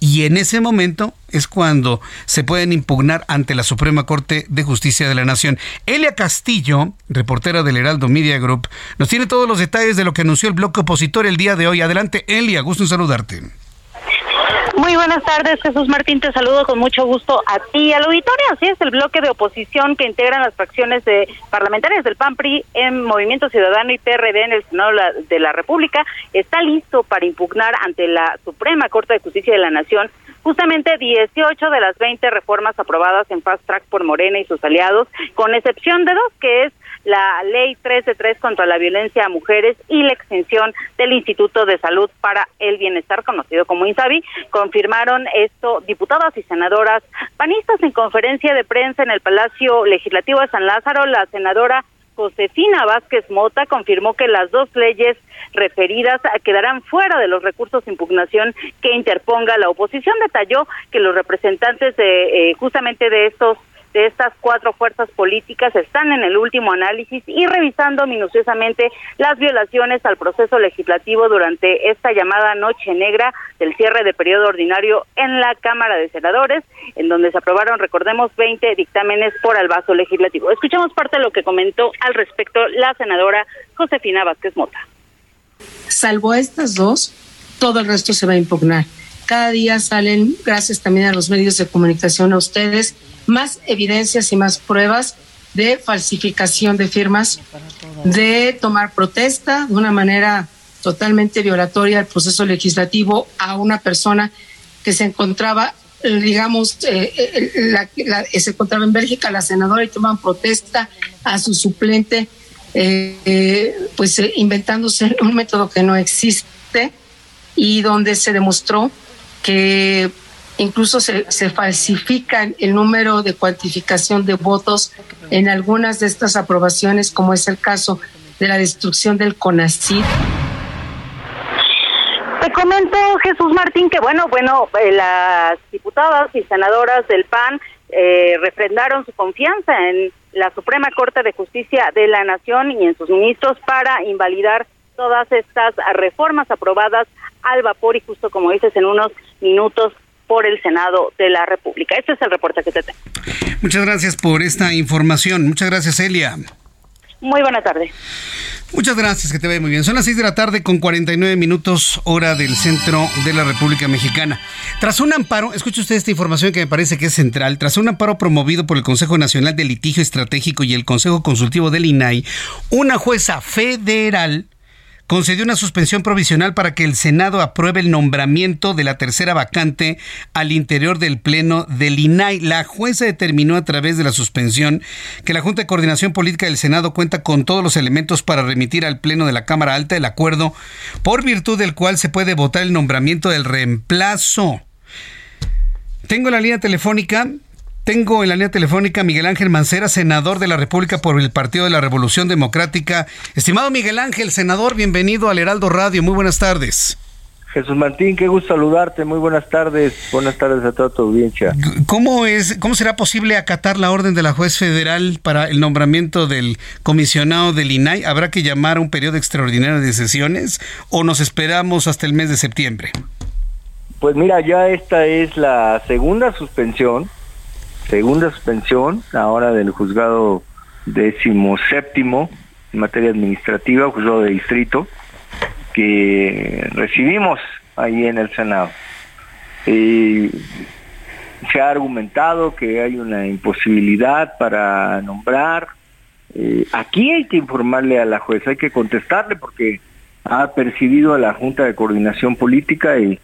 y en ese momento es cuando se pueden impugnar ante la Suprema Corte de Justicia de la Nación. Elia Castillo, reportera del Heraldo Media Group, nos tiene todos los detalles de lo que anunció el bloque opositor el día de hoy. Adelante, Elia, gusto en saludarte. Muy buenas tardes, Jesús Martín. Te saludo con mucho gusto a ti y al auditorio. Así es, el bloque de oposición que integran las fracciones de parlamentarias del PAN, PRI, en Movimiento Ciudadano y PRD en el Senado de la República está listo para impugnar ante la Suprema Corte de Justicia de la Nación justamente 18 de las 20 reformas aprobadas en fast track por Morena y sus aliados, con excepción de dos, que es la ley 13.3 contra la violencia a mujeres y la extensión del Instituto de Salud para el Bienestar, conocido como INSABI. Confirmaron esto diputadas y senadoras panistas en conferencia de prensa en el Palacio Legislativo de San Lázaro. La senadora Josefina Vázquez Mota confirmó que las dos leyes referidas quedarán fuera de los recursos de impugnación que interponga la oposición. Detalló que los representantes de eh, justamente de estos estas cuatro fuerzas políticas están en el último análisis y revisando minuciosamente las violaciones al proceso legislativo durante esta llamada noche negra del cierre de periodo ordinario en la Cámara de Senadores, en donde se aprobaron, recordemos, 20 dictámenes por el vaso legislativo. Escuchamos parte de lo que comentó al respecto la senadora Josefina Vázquez Mota. Salvo estas dos, todo el resto se va a impugnar. Cada día salen, gracias también a los medios de comunicación, a ustedes, más evidencias y más pruebas de falsificación de firmas, de tomar protesta de una manera totalmente violatoria al proceso legislativo a una persona que se encontraba, digamos, eh, eh, se encontraba en Bélgica, la senadora, y toman protesta a su suplente, eh, pues inventándose un método que no existe y donde se demostró que incluso se, se falsifican el número de cuantificación de votos en algunas de estas aprobaciones, como es el caso de la destrucción del CONACYT. Te comento Jesús Martín, que bueno, bueno, eh, las diputadas y senadoras del PAN eh, refrendaron su confianza en la Suprema Corte de Justicia de la Nación y en sus ministros para invalidar todas estas reformas aprobadas al vapor y justo como dices en unos minutos por el Senado de la República. Este es el reporte que te tengo. Muchas gracias por esta información. Muchas gracias, Elia. Muy buena tarde. Muchas gracias, que te vaya muy bien. Son las 6 de la tarde con 49 minutos hora del centro de la República Mexicana. Tras un amparo, escuche usted esta información que me parece que es central, tras un amparo promovido por el Consejo Nacional de Litigio Estratégico y el Consejo Consultivo del INAI, una jueza federal concedió una suspensión provisional para que el Senado apruebe el nombramiento de la tercera vacante al interior del Pleno del INAI. La jueza determinó a través de la suspensión que la Junta de Coordinación Política del Senado cuenta con todos los elementos para remitir al Pleno de la Cámara Alta el acuerdo por virtud del cual se puede votar el nombramiento del reemplazo. Tengo la línea telefónica tengo en la línea telefónica Miguel Ángel Mancera, senador de la República por el Partido de la Revolución Democrática. Estimado Miguel Ángel, senador, bienvenido al Heraldo Radio. Muy buenas tardes. Jesús Martín, qué gusto saludarte. Muy buenas tardes. Buenas tardes a toda tu audiencia. ¿Cómo es, cómo será posible acatar la orden de la juez federal para el nombramiento del comisionado del INAI? ¿Habrá que llamar a un periodo extraordinario de sesiones o nos esperamos hasta el mes de septiembre? Pues mira, ya esta es la segunda suspensión segunda suspensión, ahora del juzgado décimo séptimo en materia administrativa, juzgado de distrito, que recibimos ahí en el Senado. se ha argumentado que hay una imposibilidad para nombrar. Eh, aquí hay que informarle a la jueza, hay que contestarle porque ha percibido a la Junta de Coordinación Política y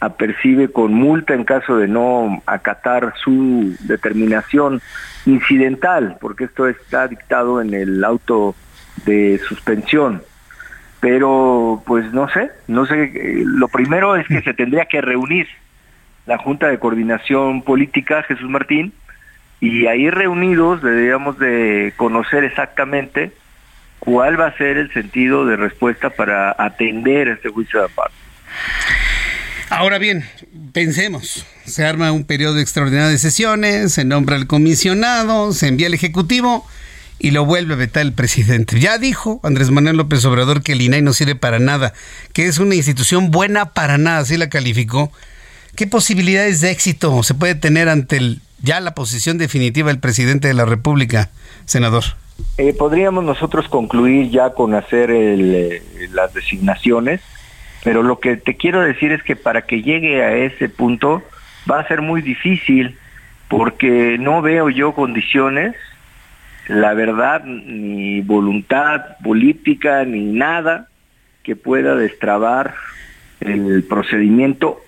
apercibe con multa en caso de no acatar su determinación incidental, porque esto está dictado en el auto de suspensión. Pero pues no sé, no sé, eh, lo primero es que se tendría que reunir la Junta de Coordinación Política, Jesús Martín, y ahí reunidos deberíamos de conocer exactamente cuál va a ser el sentido de respuesta para atender este juicio de amparo. Ahora bien, pensemos, se arma un periodo extraordinario de sesiones, se nombra el comisionado, se envía al Ejecutivo y lo vuelve a vetar el presidente. Ya dijo Andrés Manuel López Obrador que el INAI no sirve para nada, que es una institución buena para nada, así la calificó. ¿Qué posibilidades de éxito se puede tener ante el, ya la posición definitiva del presidente de la República, senador? Eh, podríamos nosotros concluir ya con hacer eh, las designaciones pero lo que te quiero decir es que para que llegue a ese punto va a ser muy difícil porque no veo yo condiciones, la verdad, ni voluntad política, ni nada que pueda destrabar el procedimiento,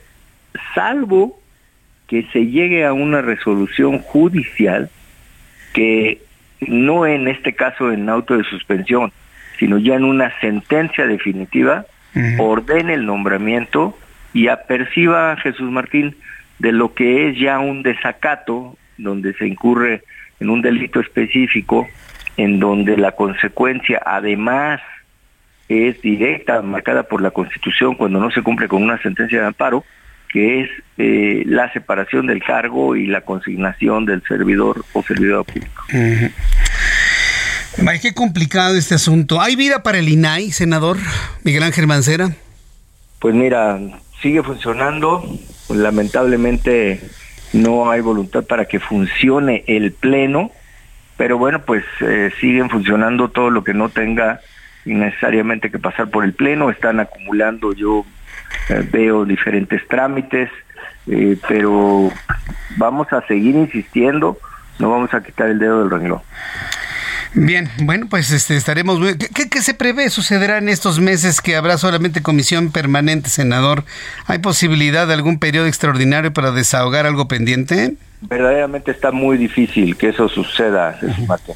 salvo que se llegue a una resolución judicial que no en este caso en auto de suspensión, sino ya en una sentencia definitiva, ordene el nombramiento y aperciba a Jesús Martín de lo que es ya un desacato, donde se incurre en un delito específico, en donde la consecuencia además es directa, marcada por la Constitución cuando no se cumple con una sentencia de amparo, que es eh, la separación del cargo y la consignación del servidor o servidor público. Ay, qué complicado este asunto. ¿Hay vida para el INAI, senador Miguel Ángel Mancera? Pues mira, sigue funcionando. Lamentablemente no hay voluntad para que funcione el pleno, pero bueno, pues eh, siguen funcionando todo lo que no tenga necesariamente que pasar por el pleno. Están acumulando, yo eh, veo diferentes trámites, eh, pero vamos a seguir insistiendo, no vamos a quitar el dedo del renglón. Bien, bueno, pues este, estaremos. ¿Qué, ¿Qué, se prevé sucederá en estos meses que habrá solamente comisión permanente, senador? ¿Hay posibilidad de algún periodo extraordinario para desahogar algo pendiente? Verdaderamente está muy difícil que eso suceda, Jesús Martín.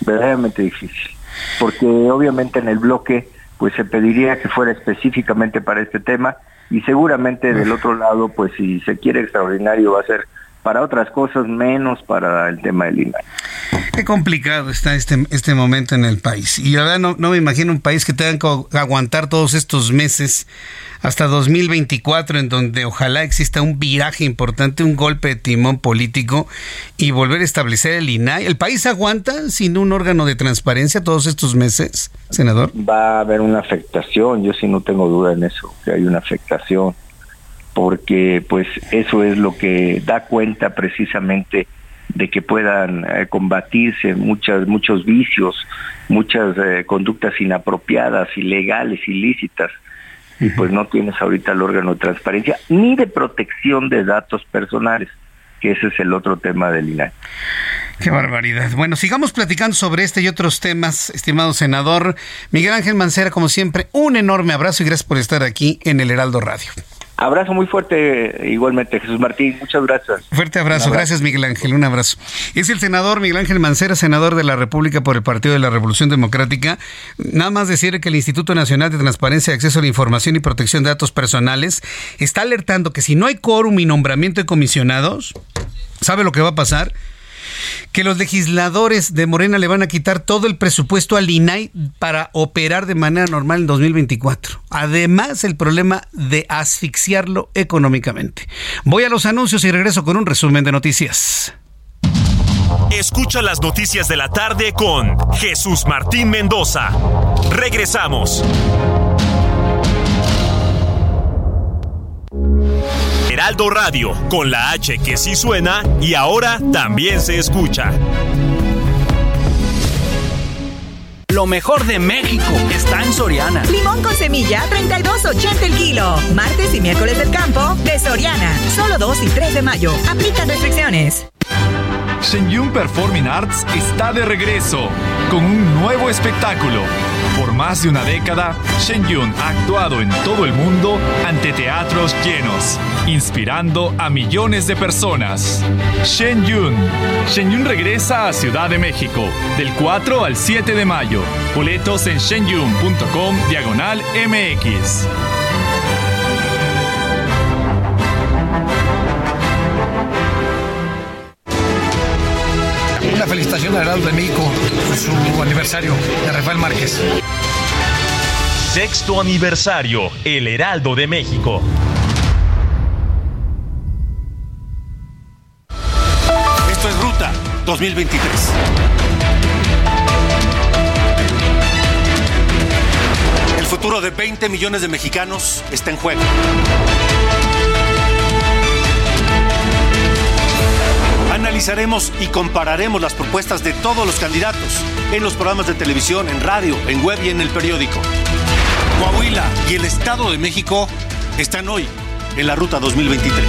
Verdaderamente difícil. Porque obviamente en el bloque pues se pediría que fuera específicamente para este tema y seguramente del otro lado pues si se quiere extraordinario va a ser para otras cosas menos para el tema del INAI. Qué complicado está este, este momento en el país. Y la verdad no, no me imagino un país que tenga que aguantar todos estos meses hasta 2024, en donde ojalá exista un viraje importante, un golpe de timón político y volver a establecer el INAI. ¿El país aguanta sin un órgano de transparencia todos estos meses, senador? Va a haber una afectación, yo sí no tengo duda en eso, que hay una afectación, porque pues eso es lo que da cuenta precisamente de que puedan eh, combatirse muchas, muchos vicios, muchas eh, conductas inapropiadas, ilegales, ilícitas y pues no tienes ahorita el órgano de transparencia ni de protección de datos personales, que ese es el otro tema del INAI. Qué barbaridad. Bueno, sigamos platicando sobre este y otros temas, estimado senador Miguel Ángel Mancera, como siempre, un enorme abrazo y gracias por estar aquí en el Heraldo Radio. Abrazo muy fuerte igualmente, Jesús Martín. Muchas gracias. Fuerte abrazo. Gracias, Miguel Ángel. Un abrazo. Es el senador Miguel Ángel Mancera, senador de la República por el Partido de la Revolución Democrática. Nada más decir que el Instituto Nacional de Transparencia, Acceso a la Información y Protección de Datos Personales está alertando que si no hay quórum y nombramiento de comisionados, ¿sabe lo que va a pasar? Que los legisladores de Morena le van a quitar todo el presupuesto al INAI para operar de manera normal en 2024. Además, el problema de asfixiarlo económicamente. Voy a los anuncios y regreso con un resumen de noticias. Escucha las noticias de la tarde con Jesús Martín Mendoza. Regresamos. Heraldo Radio, con la H que sí suena y ahora también se escucha. Lo mejor de México está en Soriana. Limón con semilla, 32.80 el kilo. Martes y miércoles del campo de Soriana. Solo 2 y 3 de mayo. Aplica restricciones. Shenyun Performing Arts está de regreso con un nuevo espectáculo por más de una década, Shen Yun ha actuado en todo el mundo ante teatros llenos, inspirando a millones de personas. Shen Yun. Shen Yun regresa a Ciudad de México del 4 al 7 de mayo. Boletos en shenyun.com diagonal MX. Una felicitación a Heraldo de México por su aniversario de Rafael Márquez. Sexto aniversario, El Heraldo de México. Esto es Ruta 2023. El futuro de 20 millones de mexicanos está en juego. Analizaremos y compararemos las propuestas de todos los candidatos en los programas de televisión, en radio, en web y en el periódico. Coahuila y el Estado de México están hoy en la Ruta 2023.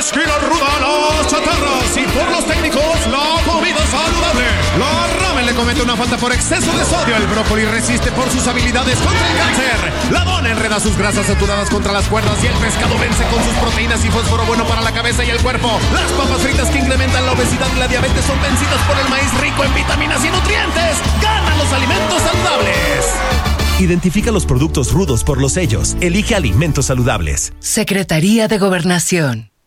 Esquina ruda, las chatarras y por los técnicos, la comida saludable. La ramen le comete una falta por exceso de sodio. El brócoli resiste por sus habilidades contra el cáncer. La dona enreda sus grasas saturadas contra las cuerdas y el pescado vence con sus proteínas y fósforo bueno para la cabeza y el cuerpo. Las papas fritas que incrementan la obesidad y la diabetes son vencidas por el maíz rico en vitaminas y nutrientes. Ganan los alimentos saludables. Identifica los productos rudos por los sellos. Elige alimentos saludables. Secretaría de Gobernación.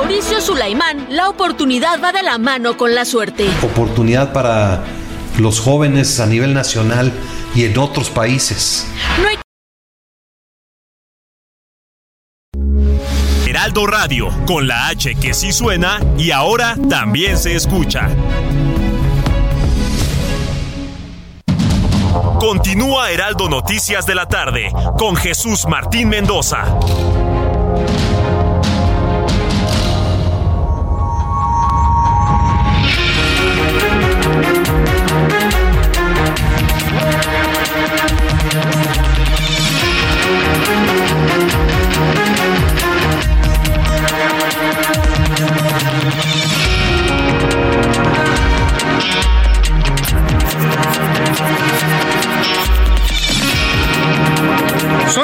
Mauricio Sulaimán, la oportunidad va de la mano con la suerte. Oportunidad para los jóvenes a nivel nacional y en otros países. No hay Heraldo Radio, con la H que sí suena y ahora también se escucha. Continúa Heraldo Noticias de la tarde con Jesús Martín Mendoza.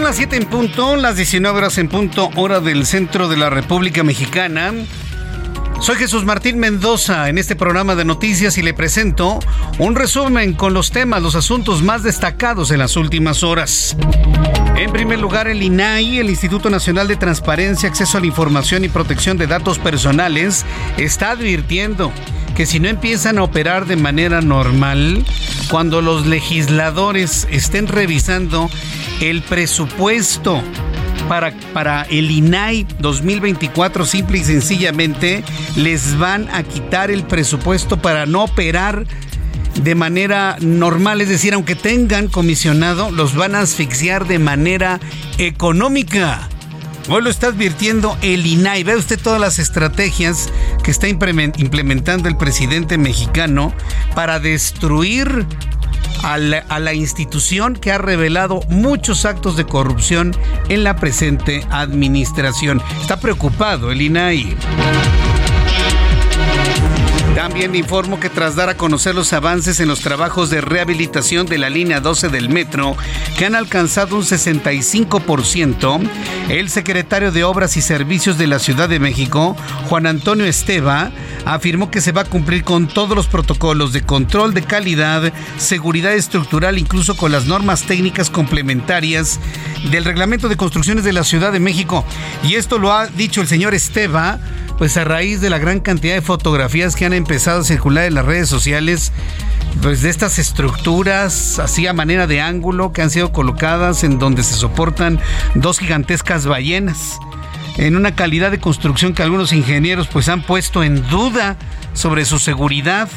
Las 7 en punto, las 19 horas en punto, hora del centro de la República Mexicana. Soy Jesús Martín Mendoza en este programa de noticias y le presento un resumen con los temas, los asuntos más destacados en las últimas horas. En primer lugar, el INAI, el Instituto Nacional de Transparencia, Acceso a la Información y Protección de Datos Personales, está advirtiendo que si no empiezan a operar de manera normal, cuando los legisladores estén revisando el presupuesto para, para el INAI 2024, simple y sencillamente, les van a quitar el presupuesto para no operar de manera normal, es decir, aunque tengan comisionado, los van a asfixiar de manera económica. Hoy lo está advirtiendo el INAI. Ve usted todas las estrategias que está implementando el presidente mexicano para destruir a la, institución que ha revelado muchos actos de corrupción en la presente administración. Está preocupado el INAI. También informo que tras dar a conocer los avances en los trabajos de rehabilitación de la línea 12 del metro, que han alcanzado un 65%, el secretario de Obras y Servicios de la Ciudad de México, Juan Antonio Esteva, afirmó que se va a cumplir con todos los protocolos de control de calidad, seguridad estructural, incluso con las normas técnicas complementarias del reglamento de construcciones de la Ciudad de México. Y esto lo ha dicho el señor Esteva pues a raíz de la gran cantidad de fotografías que han empezado a circular en las redes sociales, pues de estas estructuras así a manera de ángulo que han sido colocadas en donde se soportan dos gigantescas ballenas en una calidad de construcción que algunos ingenieros pues han puesto en duda sobre su seguridad.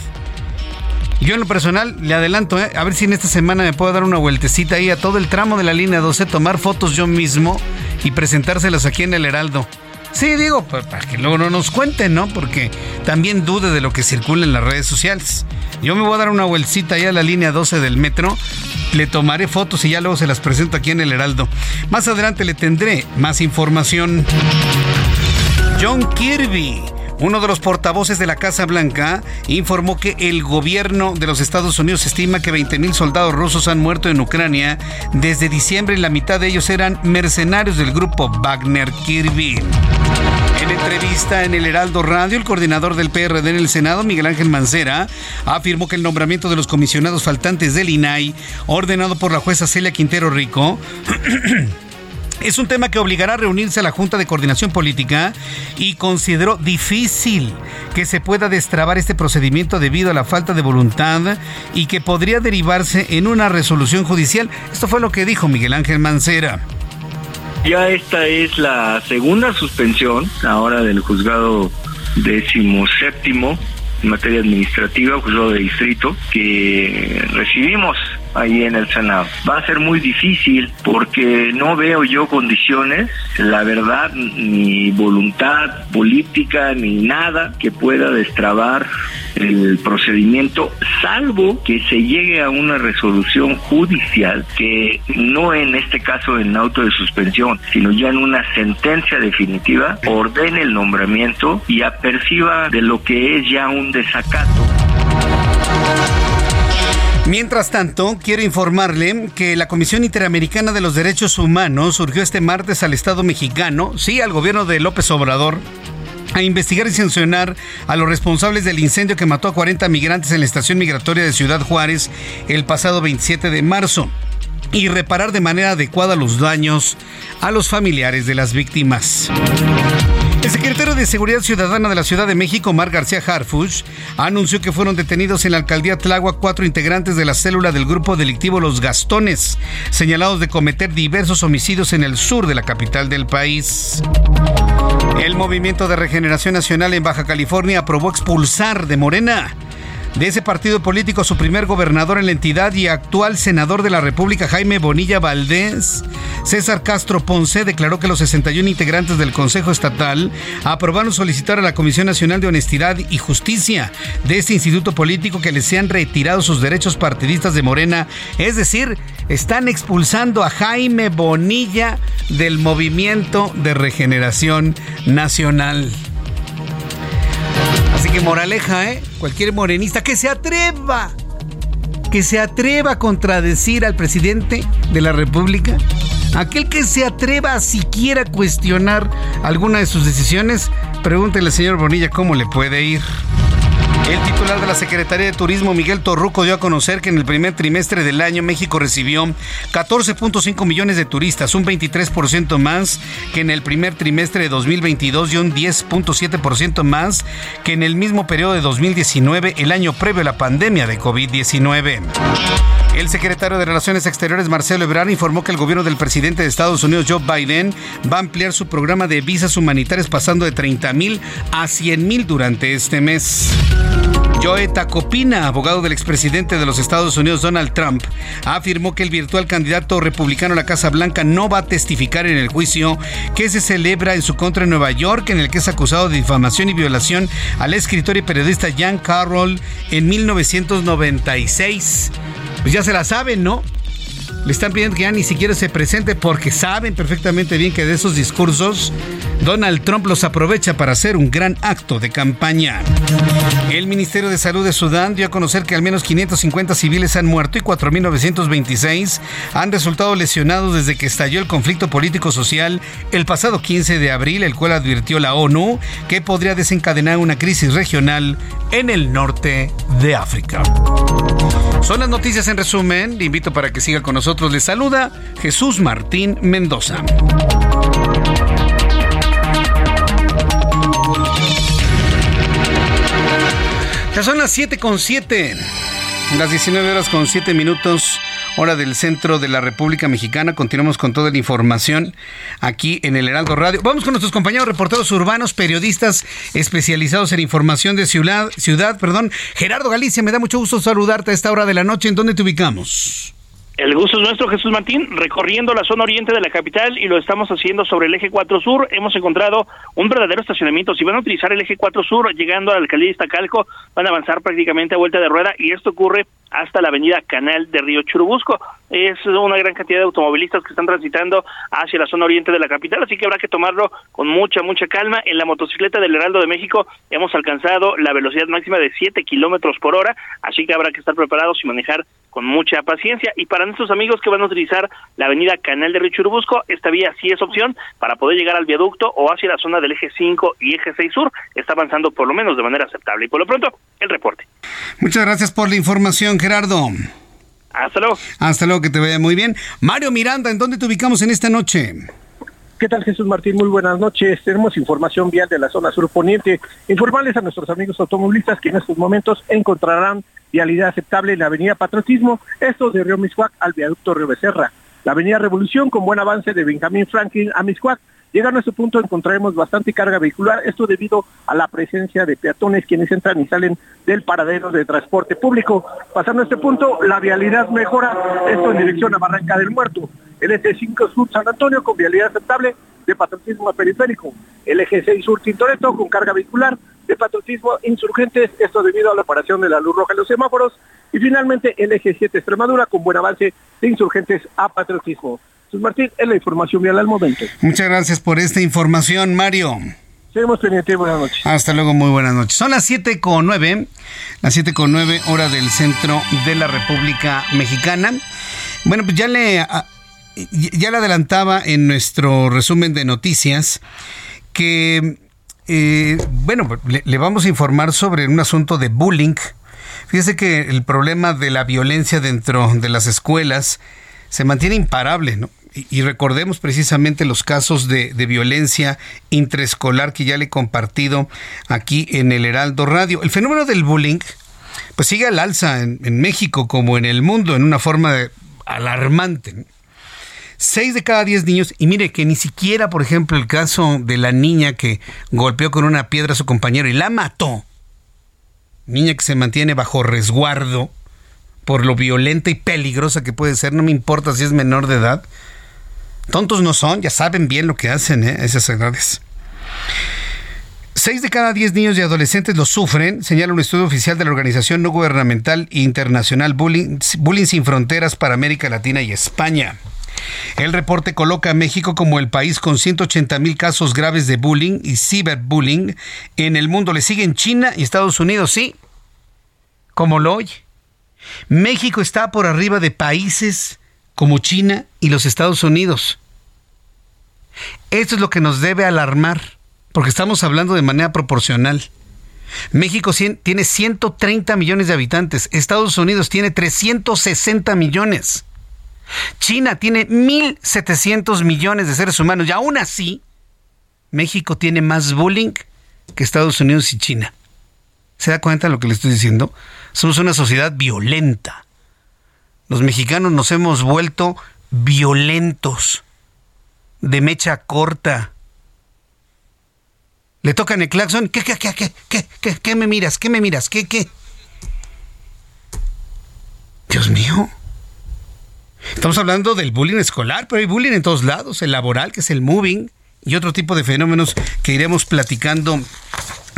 Yo en lo personal le adelanto, ¿eh? a ver si en esta semana me puedo dar una vueltecita ahí a todo el tramo de la línea 12, tomar fotos yo mismo y presentárselas aquí en el Heraldo. Sí, digo, pues, para que luego no nos cuenten, ¿no? Porque también dude de lo que circula en las redes sociales. Yo me voy a dar una vueltita allá a la línea 12 del metro, le tomaré fotos y ya luego se las presento aquí en el Heraldo. Más adelante le tendré más información. John Kirby uno de los portavoces de la Casa Blanca informó que el gobierno de los Estados Unidos estima que 20.000 soldados rusos han muerto en Ucrania desde diciembre y la mitad de ellos eran mercenarios del grupo Wagner Kirby. En entrevista en el Heraldo Radio, el coordinador del PRD en el Senado, Miguel Ángel Mancera, afirmó que el nombramiento de los comisionados faltantes del INAI, ordenado por la jueza Celia Quintero Rico, Es un tema que obligará a reunirse a la Junta de Coordinación Política y consideró difícil que se pueda destrabar este procedimiento debido a la falta de voluntad y que podría derivarse en una resolución judicial. Esto fue lo que dijo Miguel Ángel Mancera. Ya esta es la segunda suspensión ahora del juzgado décimo séptimo en materia administrativa, juzgado de distrito, que recibimos ahí en el Senado. Va a ser muy difícil porque no veo yo condiciones, la verdad, ni voluntad política, ni nada que pueda destrabar el procedimiento, salvo que se llegue a una resolución judicial que no en este caso en auto de suspensión, sino ya en una sentencia definitiva, ordene el nombramiento y aperciba de lo que es ya un desacato. Mientras tanto, quiero informarle que la Comisión Interamericana de los Derechos Humanos surgió este martes al Estado mexicano, sí, al gobierno de López Obrador, a investigar y sancionar a los responsables del incendio que mató a 40 migrantes en la estación migratoria de Ciudad Juárez el pasado 27 de marzo y reparar de manera adecuada los daños a los familiares de las víctimas. El secretario de Seguridad Ciudadana de la Ciudad de México, Mar García Harfuch, anunció que fueron detenidos en la alcaldía Tláhuac cuatro integrantes de la célula del grupo delictivo Los Gastones, señalados de cometer diversos homicidios en el sur de la capital del país. El Movimiento de Regeneración Nacional en Baja California aprobó expulsar de Morena de ese partido político su primer gobernador en la entidad y actual senador de la República, Jaime Bonilla Valdés. César Castro Ponce declaró que los 61 integrantes del Consejo Estatal aprobaron solicitar a la Comisión Nacional de Honestidad y Justicia de este instituto político que les sean retirados sus derechos partidistas de Morena. Es decir, están expulsando a Jaime Bonilla del Movimiento de Regeneración Nacional. Así que moraleja, ¿eh? Cualquier morenista que se atreva, que se atreva a contradecir al presidente de la República, Aquel que se atreva a siquiera cuestionar alguna de sus decisiones, pregúntele señor Bonilla cómo le puede ir. El titular de la Secretaría de Turismo, Miguel Torruco, dio a conocer que en el primer trimestre del año México recibió 14.5 millones de turistas, un 23% más que en el primer trimestre de 2022 y un 10.7% más que en el mismo periodo de 2019, el año previo a la pandemia de COVID-19. El secretario de Relaciones Exteriores, Marcelo Ebrard, informó que el gobierno del presidente de Estados Unidos, Joe Biden, va a ampliar su programa de visas humanitarias pasando de 30 mil a 100 mil durante este mes. Joe Tacopina, abogado del expresidente de los Estados Unidos Donald Trump, afirmó que el virtual candidato republicano a la Casa Blanca no va a testificar en el juicio que se celebra en su contra en Nueva York, en el que es acusado de difamación y violación al escritor y periodista Jan Carroll en 1996. Pues ya se la saben, ¿no? Le están pidiendo que ya ni siquiera se presente porque saben perfectamente bien que de esos discursos Donald Trump los aprovecha para hacer un gran acto de campaña. El Ministerio de Salud de Sudán dio a conocer que al menos 550 civiles han muerto y 4.926 han resultado lesionados desde que estalló el conflicto político-social el pasado 15 de abril, el cual advirtió la ONU que podría desencadenar una crisis regional en el norte de África. Son las noticias en resumen. Le invito para que siga con nosotros. Le saluda Jesús Martín Mendoza. Ya son las 7 con 7. Las 19 horas con 7 minutos hora del centro de la República Mexicana. Continuamos con toda la información aquí en el Heraldo Radio. Vamos con nuestros compañeros reporteros urbanos, periodistas especializados en información de ciudad. ciudad perdón. Gerardo Galicia, me da mucho gusto saludarte a esta hora de la noche. ¿En dónde te ubicamos? El gusto es nuestro, Jesús Martín, recorriendo la zona oriente de la capital y lo estamos haciendo sobre el eje 4 Sur. Hemos encontrado un verdadero estacionamiento. Si van a utilizar el eje 4 Sur, llegando a la alcaldía de Iztacalco, van a avanzar prácticamente a vuelta de rueda y esto ocurre hasta la avenida Canal de Río Churubusco. Es una gran cantidad de automovilistas que están transitando hacia la zona oriente de la capital, así que habrá que tomarlo con mucha, mucha calma. En la motocicleta del Heraldo de México hemos alcanzado la velocidad máxima de 7 kilómetros por hora, así que habrá que estar preparados y manejar con mucha paciencia. Y para nuestros amigos que van a utilizar la avenida Canal de Río Churubusco, esta vía sí es opción para poder llegar al viaducto o hacia la zona del eje 5 y eje 6 sur. Está avanzando por lo menos de manera aceptable. Y por lo pronto, el reporte. Muchas gracias por la información, Gerardo. Hasta luego. Hasta luego, que te vaya muy bien. Mario Miranda, ¿en dónde te ubicamos en esta noche? ¿Qué tal Jesús Martín? Muy buenas noches. Tenemos información vial de la zona sur poniente. Informarles a nuestros amigos automovilistas que en estos momentos encontrarán vialidad aceptable en la avenida Patriotismo, esto de Río Miscuac al viaducto Río Becerra. La avenida Revolución con buen avance de Benjamín Franklin a Miscuac Llegando a este punto encontraremos bastante carga vehicular, esto debido a la presencia de peatones quienes entran y salen del paradero de transporte público. Pasando a este punto, la vialidad mejora, esto en dirección a Barranca del Muerto. El eje 5 Sur San Antonio con vialidad aceptable de patriotismo periférico. El eje 6 Sur Tintoretto con carga vehicular de patriotismo insurgentes, esto debido a la operación de la luz roja en los semáforos. Y finalmente el eje 7 Extremadura con buen avance de insurgentes a patriotismo. Jesús Martín, es la información vial al momento. Muchas gracias por esta información, Mario. Seguimos pendientes, buenas noches. Hasta luego, muy buenas noches. Son las 7 con 9, las 7 con 9 hora del centro de la República Mexicana. Bueno, pues ya le, ya le adelantaba en nuestro resumen de noticias que, eh, bueno, le, le vamos a informar sobre un asunto de bullying. Fíjese que el problema de la violencia dentro de las escuelas se mantiene imparable, ¿no? Y recordemos precisamente los casos de, violencia intraescolar que ya le he compartido aquí en el Heraldo Radio. El fenómeno del bullying pues sigue al alza en, México como en el mundo en una forma alarmante. Seis de cada diez niños, y mire que ni siquiera, por ejemplo, el caso de la niña que golpeó con una piedra a su compañero y la mató, niña que se mantiene bajo resguardo por lo violenta y peligrosa que puede ser, no me importa si es menor de edad, Tontos no son, ya saben bien lo que hacen ¿eh? esas edades. Seis de cada diez niños y adolescentes lo sufren, señala un estudio oficial de la organización no gubernamental internacional Bullying, Sin Fronteras para América Latina y España. El reporte coloca a México como el país con 180 mil casos graves de bullying y ciberbullying en el mundo. Le siguen China y Estados Unidos, sí, como lo oye. México está por arriba de países como China y los Estados Unidos. Esto es lo que nos debe alarmar, porque estamos hablando de manera proporcional. México tiene 130 millones de habitantes, Estados Unidos tiene 360 millones, China tiene 1.700 millones de seres humanos y aún así México tiene más bullying que Estados Unidos y China. ¿Se da cuenta de lo que le estoy diciendo? Somos una sociedad violenta. Los mexicanos nos hemos vuelto violentos, de mecha corta. Le tocan el claxon. ¿Qué, qué, qué, qué, qué, qué, qué me miras? ¿Qué me miras? ¿Qué, qué? Dios mío. Estamos hablando del bullying escolar, pero hay bullying en todos lados. El laboral, que es el moving, y otro tipo de fenómenos que iremos platicando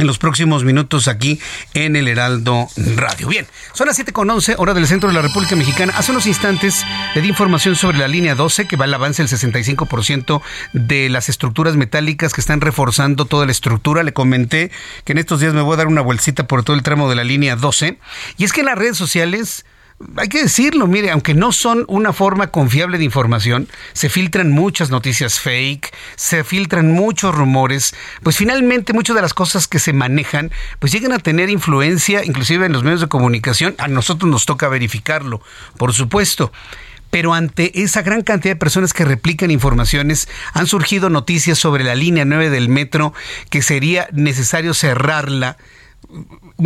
en los próximos minutos aquí en el Heraldo Radio. Bien, son las 7.11, hora del centro de la República Mexicana. Hace unos instantes le di información sobre la línea 12, que va al avance del 65% de las estructuras metálicas que están reforzando toda la estructura. Le comenté que en estos días me voy a dar una vuelcita por todo el tramo de la línea 12. Y es que en las redes sociales hay que decirlo, mire, aunque no son una forma confiable de información, se filtran muchas noticias fake, se filtran muchos rumores, pues finalmente muchas de las cosas que se manejan, pues llegan a tener influencia, inclusive en los medios de comunicación, a nosotros nos toca verificarlo, por supuesto. Pero ante esa gran cantidad de personas que replican informaciones, han surgido noticias sobre la línea 9 del metro que sería necesario cerrarla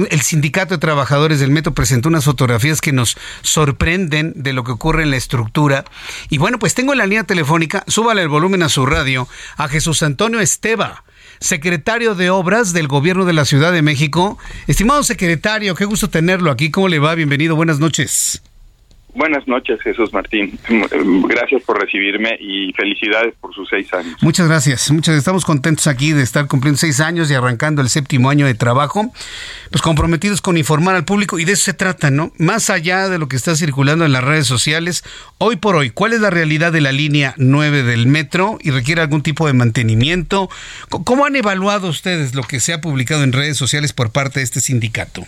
el sindicato de trabajadores del metro presentó unas fotografías que nos sorprenden de lo que ocurre en la estructura. Y bueno, pues tengo en la línea telefónica, súbale el volumen a su radio, a Jesús Antonio Esteba, secretario de Obras del Gobierno de la Ciudad de México. Estimado secretario, qué gusto tenerlo aquí. ¿Cómo le va? Bienvenido, buenas noches. Buenas noches, Jesús Martín. Gracias por recibirme y felicidades por sus seis años. Muchas gracias. Muchas estamos contentos aquí de estar cumpliendo seis años y arrancando el séptimo año de trabajo, pues comprometidos con informar al público y de eso se trata, ¿no? Más allá de lo que está circulando en las redes sociales, hoy por hoy, ¿cuál es la realidad de la línea 9 del metro y requiere algún tipo de mantenimiento? ¿Cómo han evaluado ustedes lo que se ha publicado en redes sociales por parte de este sindicato?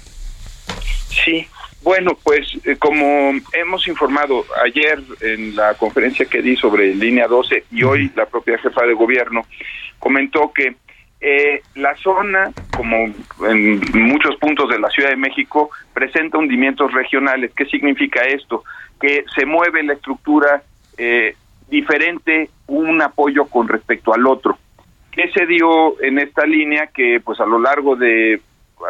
Sí, bueno, pues eh, como hemos informado ayer en la conferencia que di sobre línea 12 y hoy la propia jefa de gobierno comentó que eh, la zona, como en muchos puntos de la Ciudad de México, presenta hundimientos regionales. ¿Qué significa esto? Que se mueve la estructura eh, diferente un apoyo con respecto al otro. ¿Qué se dio en esta línea? Que pues a lo largo de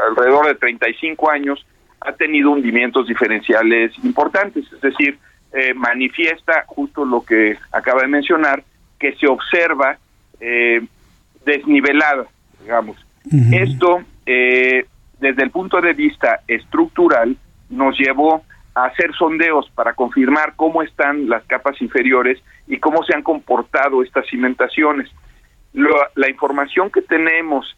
alrededor de 35 años ha tenido hundimientos diferenciales importantes, es decir, eh, manifiesta justo lo que acaba de mencionar, que se observa eh, desnivelada, digamos. Esto, eh, desde el punto de vista estructural, nos llevó a hacer sondeos para confirmar cómo están las capas inferiores y cómo se han comportado estas cimentaciones. la información que tenemos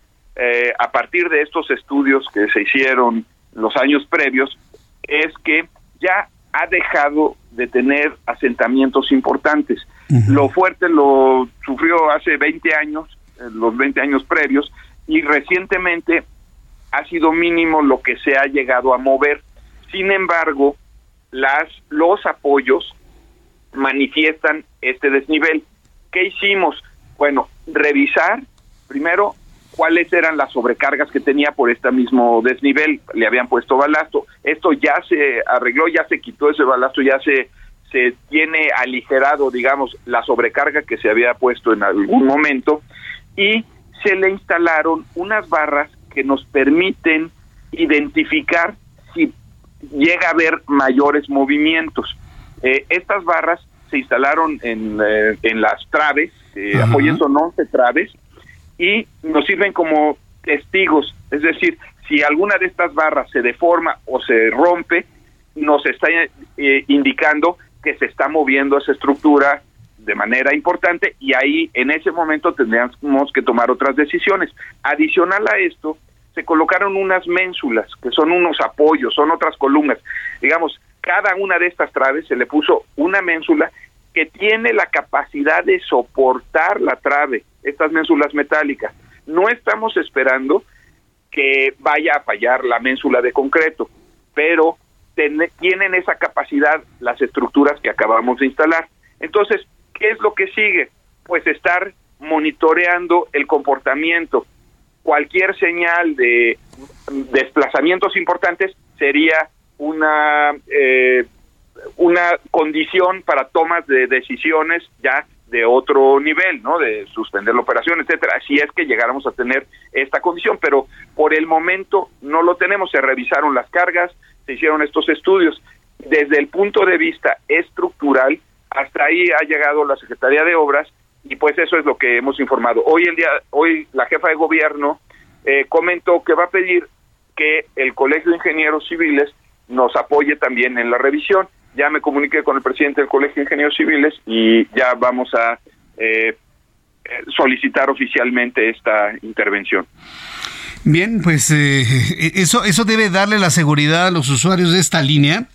a partir de estos estudios que se hicieron los años previos es que ya ha dejado de tener asentamientos importantes. Lo fuerte lo sufrió hace 20 años, los 20 años previos, y recientemente ha sido mínimo lo que se ha llegado a mover. Sin embargo, las los apoyos manifiestan este desnivel. ¿Qué hicimos? Bueno, revisar primero cuáles eran las sobrecargas que tenía por este mismo desnivel. Le habían puesto balasto. Esto ya se arregló, ya se quitó ese balasto, ya se, se tiene aligerado, digamos, la sobrecarga que se había puesto en algún momento y se le instalaron unas barras que nos permiten identificar si llega a haber mayores movimientos. Eh, estas barras se instalaron en, eh, en las traves, eh, apoyen son 11 traves, y nos sirven como testigos, es decir, si alguna de estas barras se deforma o se rompe, nos está eh, indicando que se está moviendo esa estructura de manera importante y ahí en ese momento tendríamos que tomar otras decisiones. Adicional a esto, se colocaron unas ménsulas, que son unos apoyos, son otras columnas. Digamos, cada una de estas traves se le puso una ménsula que tiene la capacidad de soportar la trave, estas ménsulas metálicas. No estamos esperando que vaya a fallar la ménsula de concreto, pero tienen esa capacidad las estructuras que acabamos de instalar. Entonces, ¿qué es lo que sigue? Pues estar monitoreando el comportamiento. Cualquier señal de desplazamientos importantes sería una eh, una condición para tomas de decisiones ya de otro nivel, ¿no? De suspender la operación, etcétera. Si es que llegáramos a tener esta condición, pero por el momento no lo tenemos. Se revisaron las cargas, se hicieron estos estudios. Desde el punto de vista estructural, hasta ahí ha llegado la Secretaría de Obras y pues eso es lo que hemos informado. Hoy el día, hoy la jefa de gobierno eh, comentó que va a pedir que el Colegio de Ingenieros Civiles nos apoye también en la revisión ya me comuniqué con el presidente del Colegio de Ingenieros Civiles y ya vamos a eh, solicitar oficialmente esta intervención. Bien, pues eh, eso, eso debe darle la seguridad a los usuarios de esta línea.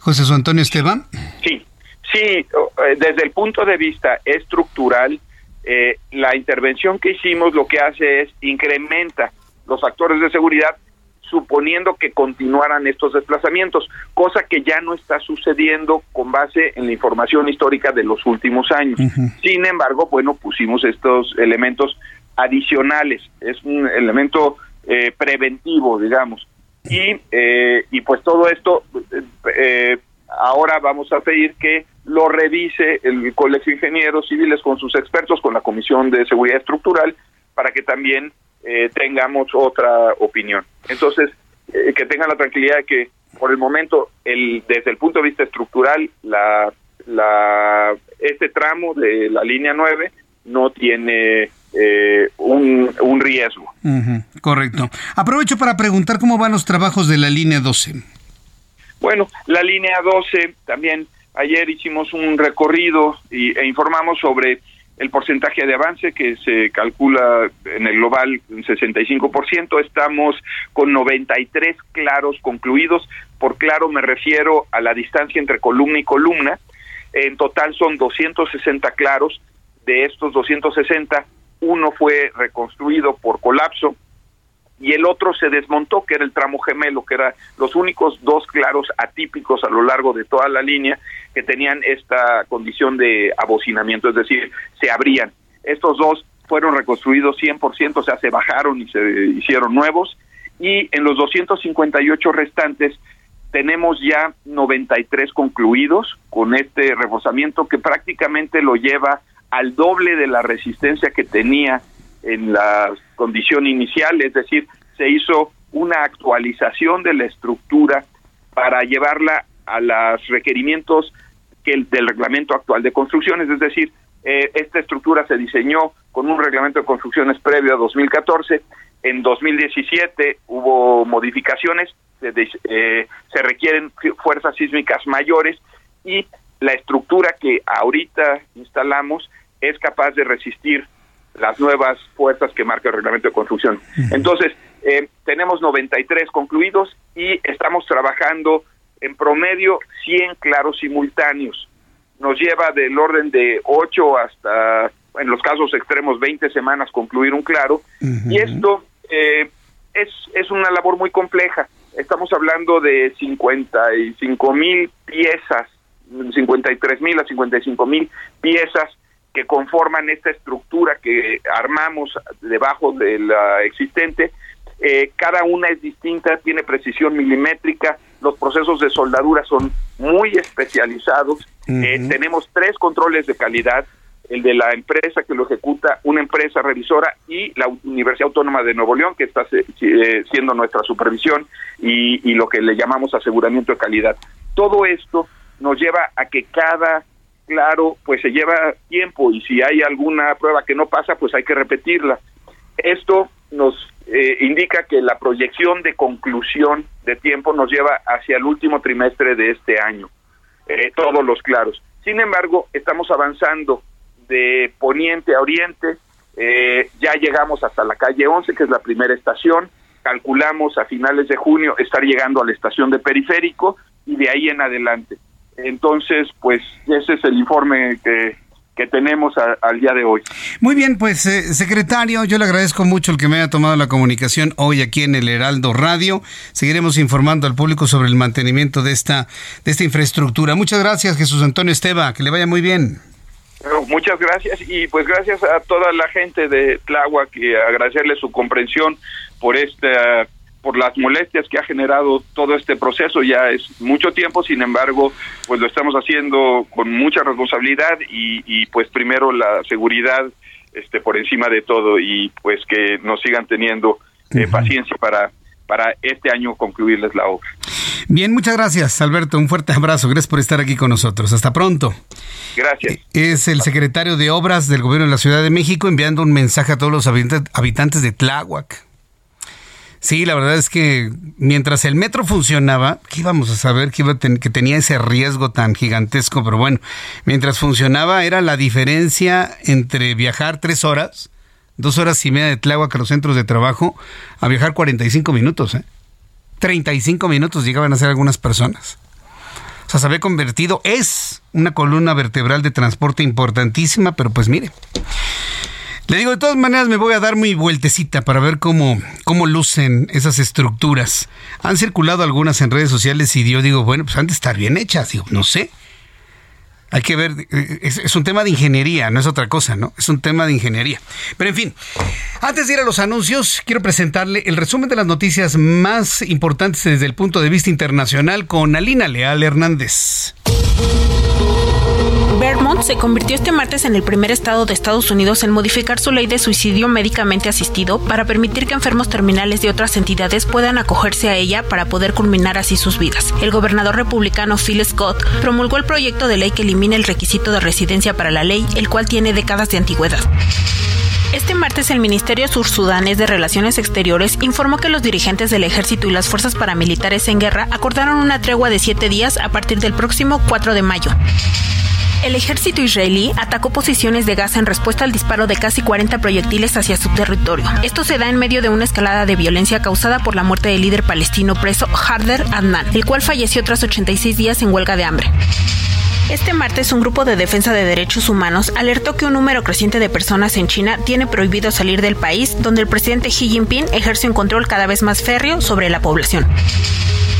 José Antonio Esteban. Sí, sí, eh, desde el punto de vista estructural, la intervención que hicimos lo que hace es incrementa los factores de seguridad suponiendo que continuaran estos desplazamientos, cosa que ya no está sucediendo con base en la información histórica de los últimos años. Sin embargo, bueno, pusimos estos elementos adicionales, es un elemento eh, preventivo, digamos. Y, eh, y pues todo esto, eh, ahora vamos a pedir que lo revise el Colegio de Ingenieros Civiles con sus expertos, con la Comisión de Seguridad Estructural, para que también eh, tengamos otra opinión. Entonces, eh, que tengan la tranquilidad de que por el momento, el, desde el punto de vista estructural, la, la, este tramo de la línea 9 no tiene eh, un, un, riesgo. correcto. Aprovecho para preguntar cómo van los trabajos de la línea 12. Bueno, la línea 12 también ayer hicimos un recorrido y, e informamos sobre el porcentaje de avance que se calcula en el global en 65%, estamos con 93 claros concluidos, por claro me refiero a la distancia entre columna y columna, en total son 260 claros, de estos 260 uno fue reconstruido por colapso, y el otro se desmontó, que era el tramo gemelo, que eran los únicos dos claros atípicos a lo largo de toda la línea que tenían esta condición de abocinamiento, es decir, se abrían. Estos dos fueron reconstruidos 100%, o sea, se bajaron y se hicieron nuevos, y en los 258 restantes tenemos ya 93 concluidos con este reforzamiento que prácticamente lo lleva al doble de la resistencia que tenía en la condición inicial, es decir, se hizo una actualización de la estructura para llevarla a los requerimientos que el, del reglamento actual de construcciones, es decir, eh, esta estructura se diseñó con un reglamento de construcciones previo a 2014, en 2017 hubo modificaciones, se, eh, se requieren fuerzas sísmicas mayores y la estructura que ahorita instalamos es capaz de resistir las nuevas fuerzas que marca el reglamento de construcción. Entonces, eh, tenemos 93 concluidos y estamos trabajando en promedio 100 claros simultáneos. Nos lleva del orden de 8 hasta, en los casos extremos, 20 semanas concluir un claro. Y esto eh, es, es una labor muy compleja. Estamos hablando de 55 mil piezas, 53 mil a 55 mil piezas que conforman esta estructura que armamos debajo de la existente. Eh, cada una es distinta, tiene precisión milimétrica, los procesos de soldadura son muy especializados, eh, tenemos tres controles de calidad, el de la empresa que lo ejecuta, una empresa revisora y la Universidad Autónoma de Nuevo León, que está eh, siendo nuestra supervisión y, y lo que le llamamos aseguramiento de calidad. Todo esto nos lleva a que cada claro, pues se lleva tiempo y si hay alguna prueba que no pasa, pues hay que repetirla. Esto nos eh, indica que la proyección de conclusión de tiempo nos lleva hacia el último trimestre de este año, eh, todos los claros. Sin embargo, estamos avanzando de poniente a oriente, eh, ya llegamos hasta la calle 11, que es la primera estación, calculamos a finales de junio estar llegando a la estación de periférico y de ahí en adelante. Entonces, pues ese es el informe que, que tenemos al día de hoy. Muy bien, pues eh, secretario, yo le agradezco mucho el que me haya tomado la comunicación hoy aquí en el Heraldo Radio. Seguiremos informando al público sobre el mantenimiento de esta de esta infraestructura. Muchas gracias, Jesús Antonio Esteba, que le vaya muy bien. muchas gracias y pues gracias a toda la gente de Tláhuac y agradecerle su comprensión por esta por las molestias que ha generado todo este proceso. Ya es mucho tiempo, sin embargo, pues lo estamos haciendo con mucha responsabilidad y, pues primero la seguridad este por encima de todo y pues que nos sigan teniendo eh, paciencia para para este año concluirles la obra. Bien, muchas gracias, Alberto. Un fuerte abrazo. Gracias por estar aquí con nosotros. Hasta pronto. Gracias. Es el secretario de Obras del Gobierno de la Ciudad de México enviando un mensaje a todos los habitantes de Tláhuac. Sí, la verdad es que mientras el metro funcionaba, ¿qué íbamos a saber que, iba que tenía ese riesgo tan gigantesco? Pero bueno, mientras funcionaba era la diferencia entre viajar tres horas, dos horas y media de Tláhuac a los centros de trabajo, a viajar 45 minutos. ¿eh? 35 minutos llegaban a ser algunas personas. O sea, se había convertido, es una columna vertebral de transporte importantísima, pero pues mire, le digo, de todas maneras me voy a dar muy vueltecita para ver cómo, cómo lucen esas estructuras. Han circulado algunas en redes sociales y yo digo, bueno, pues han de estar bien hechas. Digo, no sé. Hay que ver, eh, es, un tema de ingeniería, no es otra cosa, ¿no? Es un tema de ingeniería. Pero en fin, antes de ir a los anuncios, quiero presentarle el resumen de las noticias más importantes desde el punto de vista internacional con Alina Leal Hernández. Vermont se convirtió este martes en el primer estado de Estados Unidos en modificar su ley de suicidio médicamente asistido para permitir que enfermos terminales de otras entidades puedan acogerse a ella para poder culminar así sus vidas. El gobernador republicano Phil Scott promulgó el proyecto de ley que elimina el requisito de residencia para la ley, el cual tiene décadas de antigüedad. Este martes el Ministerio Sur-Sudanés de Relaciones Exteriores informó que los dirigentes del ejército y las fuerzas paramilitares en guerra acordaron una tregua de siete días a partir del próximo 4 de mayo. El ejército israelí atacó posiciones de gas en respuesta al disparo de casi 40 proyectiles hacia su territorio. Esto se da en medio de una escalada de violencia causada por la muerte del líder palestino preso Harder Adnan, el cual falleció tras 86 días en huelga de hambre. Este martes, un grupo de defensa de derechos humanos alertó que un número creciente de personas en China tiene prohibido salir del país, donde el presidente Xi Jinping ejerce un control cada vez más férreo sobre la población.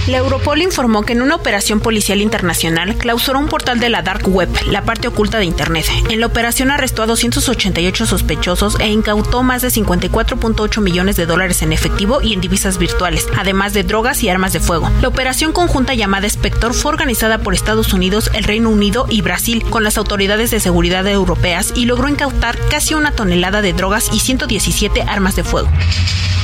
La Europol informó que en una operación policial internacional clausuró un portal de la Dark Web, la parte oculta de Internet. En la operación arrestó a 288 sospechosos e incautó más de 54.8 millones de dólares en efectivo y en divisas virtuales, además de drogas y armas de fuego. La operación conjunta llamada Spector fue organizada por Estados Unidos, el Reino Unido y Brasil con las autoridades de seguridad europeas y logró incautar casi una tonelada de drogas y 117 armas de fuego.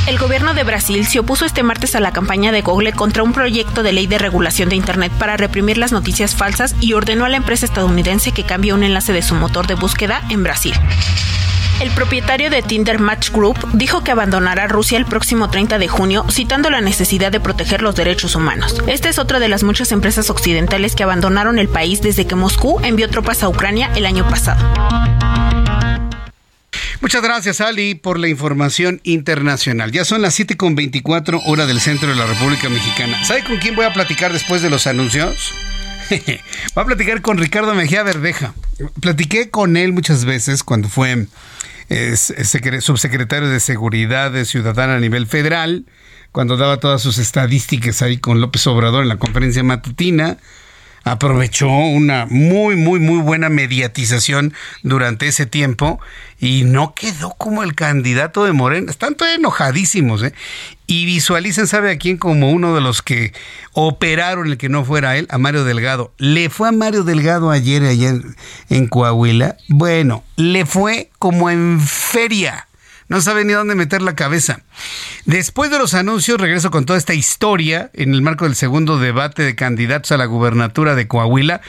El gobierno de Brasil se opuso este martes a la campaña de Google contra un proyecto de ley de regulación de Internet para reprimir las noticias falsas y ordenó a la empresa estadounidense que cambie un enlace de su motor de búsqueda en Brasil. El propietario de Tinder Match Group dijo que abandonará Rusia el próximo 30 de junio, citando la necesidad de proteger los derechos humanos. Esta es otra de las muchas empresas occidentales que abandonaron el país desde que Moscú envió tropas a Ucrania el año pasado. Muchas gracias, Ali, por la información internacional. Ya son las 7.24 hora del centro de la República Mexicana. ¿Sabe con quién voy a platicar después de los anuncios? voy a platicar con Ricardo Mejía Verdeja. Platiqué con él muchas veces cuando fue subsecretario de Seguridad Ciudadana a nivel federal, cuando daba todas sus estadísticas ahí con López Obrador en la conferencia matutina aprovechó una muy, muy, muy buena mediatización durante ese tiempo y no quedó como el candidato de Morena. Están todos enojadísimos, ¿eh? Y visualicen, ¿sabe a quién? Como uno de los que operaron el que no fuera él, a Mario Delgado. Le fue a Mario Delgado ayer, ayer en Coahuila. Bueno, le fue como en feria no sabe ni dónde meter la cabeza. Después de los anuncios, regreso con toda esta historia en el marco del segundo debate de candidatos a la gubernatura de Coahuila.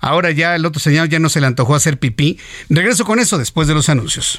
Ahora ya el otro señor ya no se le antojó hacer pipí. Regreso con eso después de los anuncios.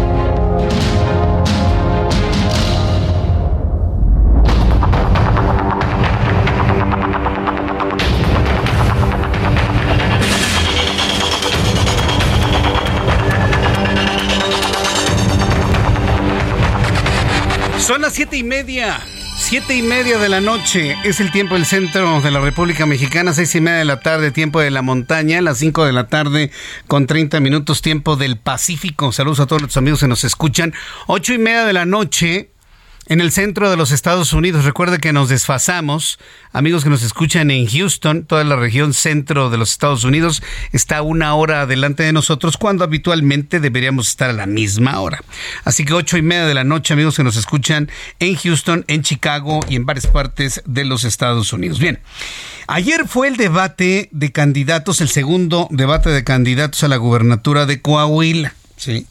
Son las siete y media. Siete y media de la noche es el tiempo del centro de la República Mexicana, seis y media de la tarde, tiempo de la montaña, las cinco de la tarde con 30 minutos, tiempo del Pacífico. Saludos a todos los amigos que nos escuchan. Ocho y media de la noche, en el centro de los Estados Unidos. Recuerde que nos desfasamos. Amigos que nos escuchan en Houston, toda la región centro de los Estados Unidos está una hora adelante de nosotros cuando habitualmente deberíamos estar a la misma hora. Así que ocho y media de la noche, amigos que nos escuchan en Houston, en Chicago y en varias partes de los Estados Unidos. Bien. Ayer fue el debate de candidatos, el segundo debate de candidatos a la gubernatura de Coahuila. Sí.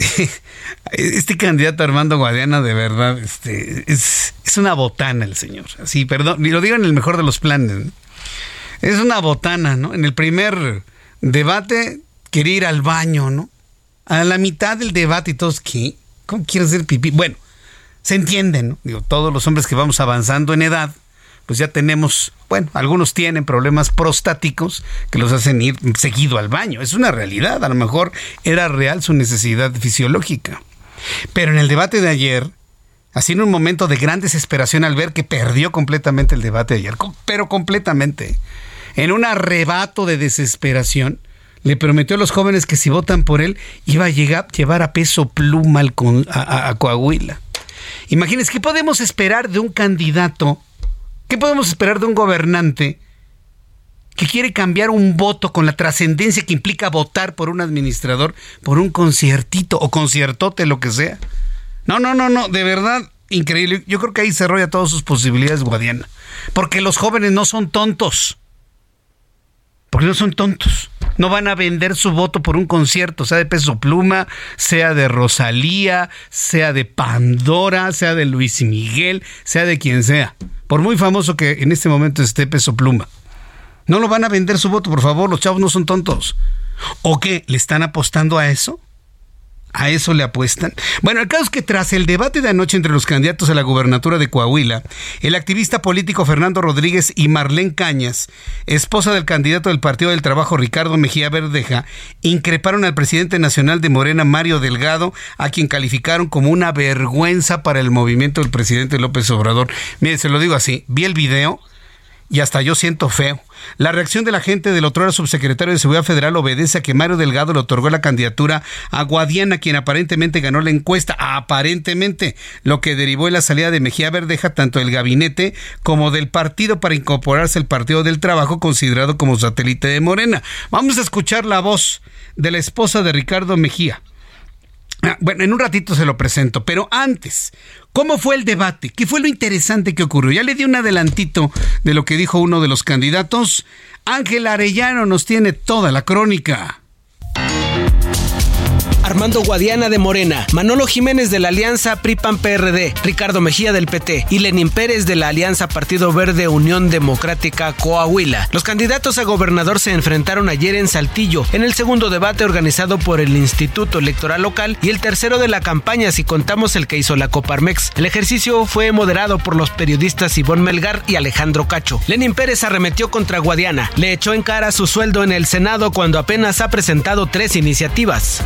Este candidato Armando Guadiana, de verdad, este, es, una botana el señor. Así, perdón, ni lo digo en el mejor de los planes. Es una botana, ¿no? En el primer debate quería ir al baño, ¿no? A la mitad del debate y todos, ¿qué? ¿Cómo quieres hacer pipí? Bueno, se entiende, ¿no? Digo, todos los hombres que vamos avanzando en edad, pues ya tenemos, bueno, algunos tienen problemas prostáticos que los hacen ir seguido al baño. Es una realidad, a lo mejor era real su necesidad fisiológica. Pero en el debate de ayer, así en un momento de gran desesperación al ver que perdió completamente el debate de ayer, pero completamente, en un arrebato de desesperación, le prometió a los jóvenes que si votan por él iba a llegar, llevar a peso pluma a, a Coahuila. Imagínense, ¿qué podemos esperar de un candidato ¿Qué podemos esperar de un gobernante que quiere cambiar un voto con la trascendencia que implica votar por un administrador por un conciertito o conciertote, lo que sea? No, no, no, no, de verdad, increíble. Yo creo que ahí se arrolla todas sus posibilidades, Guadiana. Porque los jóvenes no son tontos. Porque no son tontos. No van a vender su voto por un concierto, sea de Peso Pluma, sea de Rosalía, sea de Pandora, sea de Luis Miguel, sea de quien sea por muy famoso que en este momento esté Peso Pluma. No lo van a vender su voto, por favor, los chavos no son tontos. ¿O qué? ¿Le están apostando a eso? ¿A eso le apuestan? Bueno, el caso es que tras el debate de anoche entre los candidatos a la gubernatura de Coahuila, el activista político Fernando Rodríguez y Marlene Cañas, esposa del candidato del Partido del Trabajo Ricardo Mejía Verdeja, increparon al presidente nacional de Morena, Mario Delgado, a quien calificaron como una vergüenza para el movimiento del presidente López Obrador. Mire, se lo digo así, vi el video y hasta yo siento feo. La reacción de la gente del otro subsecretario de Seguridad Federal obedece a que Mario Delgado le otorgó la candidatura a Guadiana, quien aparentemente ganó la encuesta, aparentemente, lo que derivó en la salida de Mejía Verdeja tanto del gabinete como del partido para incorporarse al Partido del Trabajo, considerado como satélite de Morena. Vamos a escuchar la voz de la esposa de Ricardo Mejía. Ah, bueno, en un ratito se lo presento, pero antes, ¿cómo fue el debate? ¿Qué fue lo interesante que ocurrió? Ya le di un adelantito de lo que dijo uno de los candidatos. Ángel Arellano nos tiene toda la crónica. Armando Guadiana de Morena, Manolo Jiménez de la Alianza PRI-PAN-PRD, Ricardo Mejía del PT y Lenín Pérez de la Alianza Partido Verde Unión Democrática Coahuila. Los candidatos a gobernador se enfrentaron ayer en Saltillo, en el segundo debate organizado por el Instituto Electoral Local y el tercero de la campaña si contamos el que hizo la Coparmex. El ejercicio fue moderado por los periodistas Ivonne Melgar y Alejandro Cacho. Lenín Pérez arremetió contra Guadiana, le echó en cara su sueldo en el Senado cuando apenas ha presentado tres iniciativas.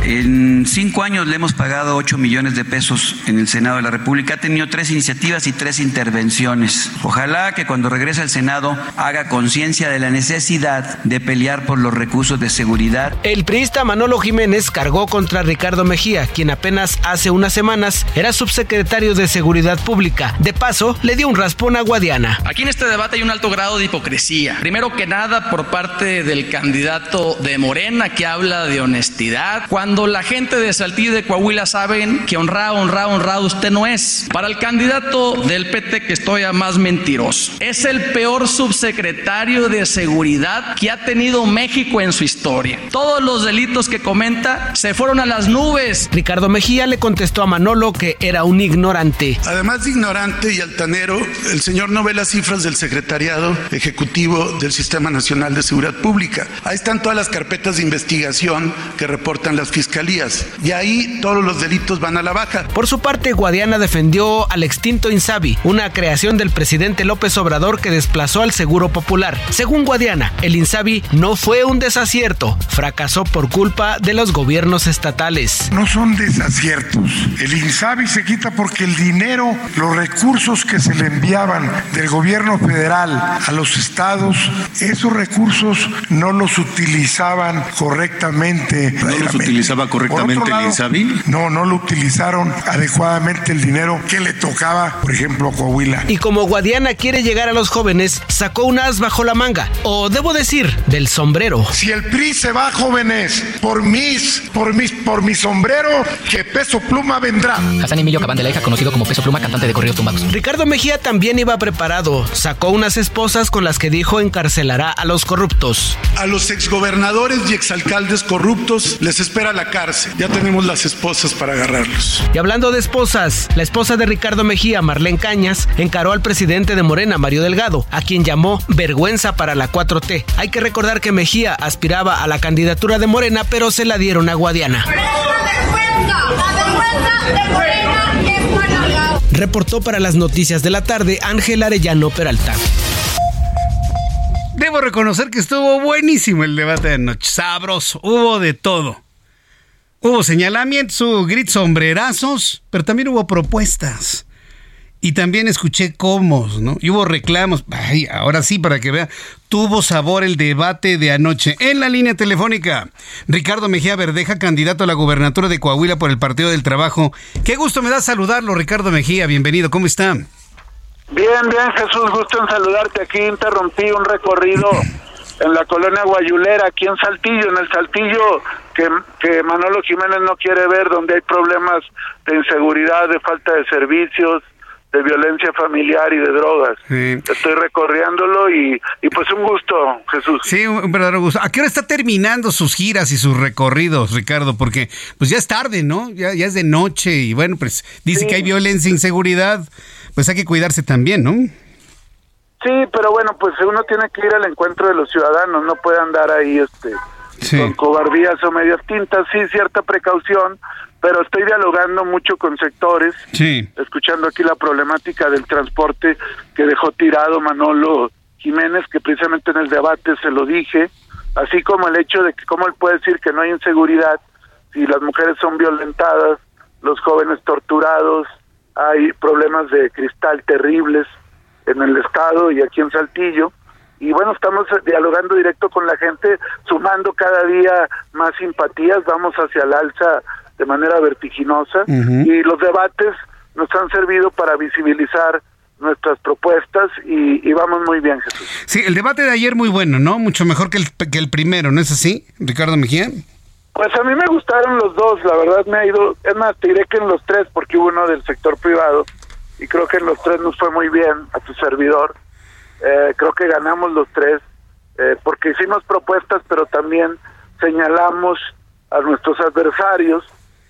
Cinco años le hemos pagado 8 millones de pesos en el Senado de la República. Ha tenido tres iniciativas y tres intervenciones. Ojalá que cuando regrese al Senado haga conciencia de la necesidad de pelear por los recursos de seguridad. El priista Manolo Jiménez cargó contra Ricardo Mejía, quien apenas hace unas semanas era subsecretario de Seguridad Pública. De paso, le dio un raspón a Guadiana. Aquí en este debate hay un alto grado de hipocresía. Primero que nada, por parte del candidato de Morena que habla de honestidad, cuando la gente gente de Saltillo y de Coahuila saben que honrado, honrado, honrado usted no es. Para el candidato del PT que estoy a más mentiroso. Es el peor subsecretario de seguridad que ha tenido México en su historia. Todos los delitos que comenta se fueron a las nubes. Ricardo Mejía le contestó a Manolo que era un ignorante. Además de ignorante y altanero, el señor no ve las cifras del secretariado ejecutivo del Sistema Nacional de Seguridad Pública. Ahí están todas las carpetas de investigación que reportan las fiscalías. Y ahí todos los delitos van a la baja. Por su parte, Guadiana defendió al extinto Insabi, una creación del presidente López Obrador que desplazó al Seguro Popular. Según Guadiana, el Insabi no fue un desacierto, fracasó por culpa de los gobiernos estatales. No son desaciertos. El Insabi se quita porque el dinero, los recursos que se le enviaban del gobierno federal a los estados, esos recursos no los utilizaban correctamente. ¿No los utilizaba correctamente el Insabi? No, no lo utilizaron adecuadamente el dinero que le tocaba, por ejemplo, a Coahuila. Y como Guadiana quiere llegar a los jóvenes, sacó un as bajo la manga, o debo decir, del sombrero. Si el PRI se va, jóvenes, por mis, por mis, por mi sombrero, que Peso Pluma vendrá. Hassan Emilio Cabán de la Hija, conocido como Peso Pluma, cantante de corridos tumbados. Ricardo Mejía también iba preparado. Sacó unas esposas con las que dijo encarcelará a los corruptos. A los exgobernadores y exalcaldes corruptos les espera la cárcel. Ya tenemos las esposas para agarrarlos. Y hablando de esposas, la esposa de Ricardo Mejía, Marlene Cañas, encaró al presidente de Morena, Mario Delgado, a quien llamó vergüenza para la 4T. Hay que recordar que Mejía aspiraba a la candidatura de Morena, pero se la dieron a Guadiana. Reportó para las noticias de la tarde Ángel Arellano Peralta. Debo reconocer que estuvo buenísimo el debate de anoche. Sabroso, hubo de todo. Hubo señalamientos, hubo grits sombrerazos, pero también hubo propuestas. Y también escuché cómo, ¿no? Y hubo reclamos. Ay, ahora sí, para que vea, tuvo sabor el debate de anoche. En la línea telefónica, Ricardo Mejía Verdeja, candidato a la gubernatura de Coahuila por el Partido del Trabajo. Qué gusto me da saludarlo, Ricardo Mejía. Bienvenido, ¿cómo está? Bien, bien, Jesús, gusto en saludarte. Aquí interrumpí un recorrido en la colonia Guayulera, aquí en Saltillo, en el Saltillo que, que Manolo Jiménez no quiere ver, donde hay problemas de inseguridad, de falta de servicios, de violencia familiar y de drogas. Estoy recorriéndolo y, y, pues un gusto, Jesús. Sí, un verdadero gusto. ¿A qué hora está terminando sus giras y sus recorridos, Ricardo? Porque pues ya es tarde, ¿no? Ya, ya es de noche y bueno, pues dice sí. que hay violencia e inseguridad, pues hay que cuidarse también, ¿no? Sí, pero bueno, pues uno tiene que ir al encuentro de los ciudadanos, no puede andar ahí este sí. con cobardías o medias tintas, sí, cierta precaución, pero estoy dialogando mucho con sectores, sí. escuchando aquí la problemática del transporte que dejó tirado Manolo Jiménez, que precisamente en el debate se lo dije, así como el hecho de que cómo él puede decir que no hay inseguridad si las mujeres son violentadas, los jóvenes torturados, hay problemas de cristal terribles en el estado y aquí en Saltillo, y bueno, estamos dialogando directo con la gente, sumando cada día más simpatías, vamos hacia el alza de manera vertiginosa uh -huh. y los debates nos han servido para visibilizar nuestras propuestas y, y, vamos muy bien, Jesús. Sí, el debate de ayer muy bueno, ¿no? Mucho mejor que el, que el primero, ¿no es así, Ricardo Mejía? Pues a mí me gustaron los dos, la verdad me ha ido, es más, te diré que en los tres, porque hubo uno del sector privado, y creo que en los tres nos fue muy bien a tu servidor, eh, creo que ganamos los tres, eh, porque hicimos propuestas, pero también señalamos a nuestros adversarios,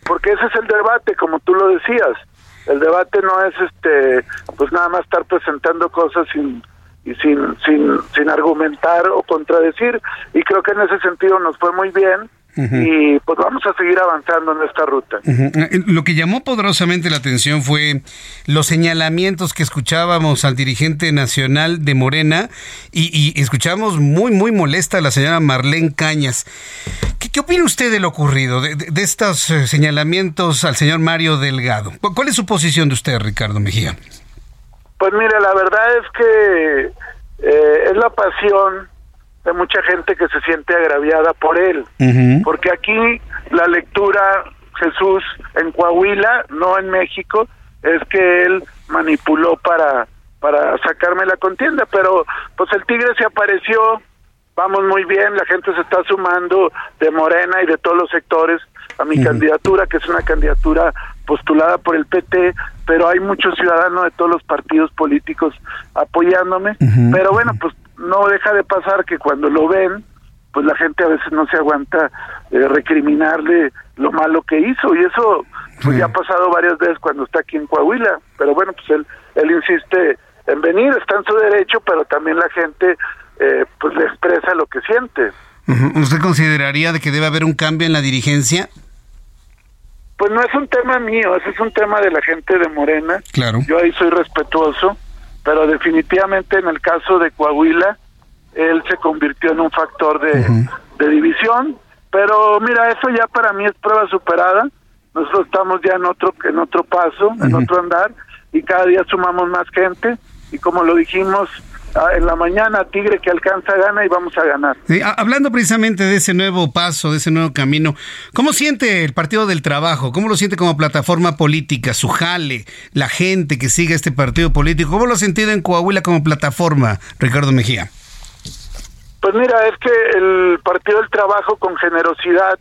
porque ese es el debate, como tú lo decías. El debate no es este, pues nada más estar presentando cosas sin y sin sin sin argumentar o contradecir y creo que en ese sentido nos fue muy bien. Uh -huh. Y pues vamos a seguir avanzando en esta ruta. Uh -huh. Lo que llamó poderosamente la atención fue los señalamientos que escuchábamos al dirigente nacional de Morena y, y escuchamos muy, muy molesta a la señora Marlene Cañas. ¿Qué, qué opina usted de lo ocurrido, de, de, de, estos eh, señalamientos al señor Mario Delgado? ¿Cuál es su posición de usted, Ricardo Mejía? Pues mire, la verdad es que eh, es la pasión de mucha gente que se siente agraviada por él. Uh -huh. Porque aquí la lectura, Jesús, en Coahuila, no en México, es que él manipuló para, para sacarme la contienda, pero pues el tigre se apareció, vamos muy bien, la gente se está sumando de Morena y de todos los sectores a mi candidatura, que es una candidatura postulada por el PT, pero hay muchos ciudadanos de todos los partidos políticos apoyándome. Pero bueno, pues no deja de pasar que cuando lo ven, pues la gente a veces no se aguanta eh, recriminarle lo malo que hizo y eso pues ya ha pasado varias veces cuando está aquí en Coahuila, pero bueno, pues él, él insiste en venir, está en su derecho, pero también la gente eh, pues le expresa lo que siente. ¿Usted consideraría de que debe haber un cambio en la dirigencia? Pues no es un tema mío, ese es un tema de la gente de Morena. Claro. Yo ahí soy respetuoso, pero definitivamente en el caso de Coahuila, él se convirtió en un factor de, de división. Pero mira, eso ya para mí es prueba superada. Nosotros estamos ya en otro, en otro paso, en otro andar, y cada día sumamos más gente. Y como lo dijimos, en la mañana Tigre que alcanza gana y vamos a ganar. hablando precisamente de ese nuevo paso, de ese nuevo camino, ¿cómo siente el Partido del Trabajo? ¿Cómo lo siente como plataforma política, su jale, la gente que sigue este partido político? ¿Cómo lo ha sentido en Coahuila como plataforma, Ricardo Mejía? Pues mira, es que el Partido del Trabajo con generosidad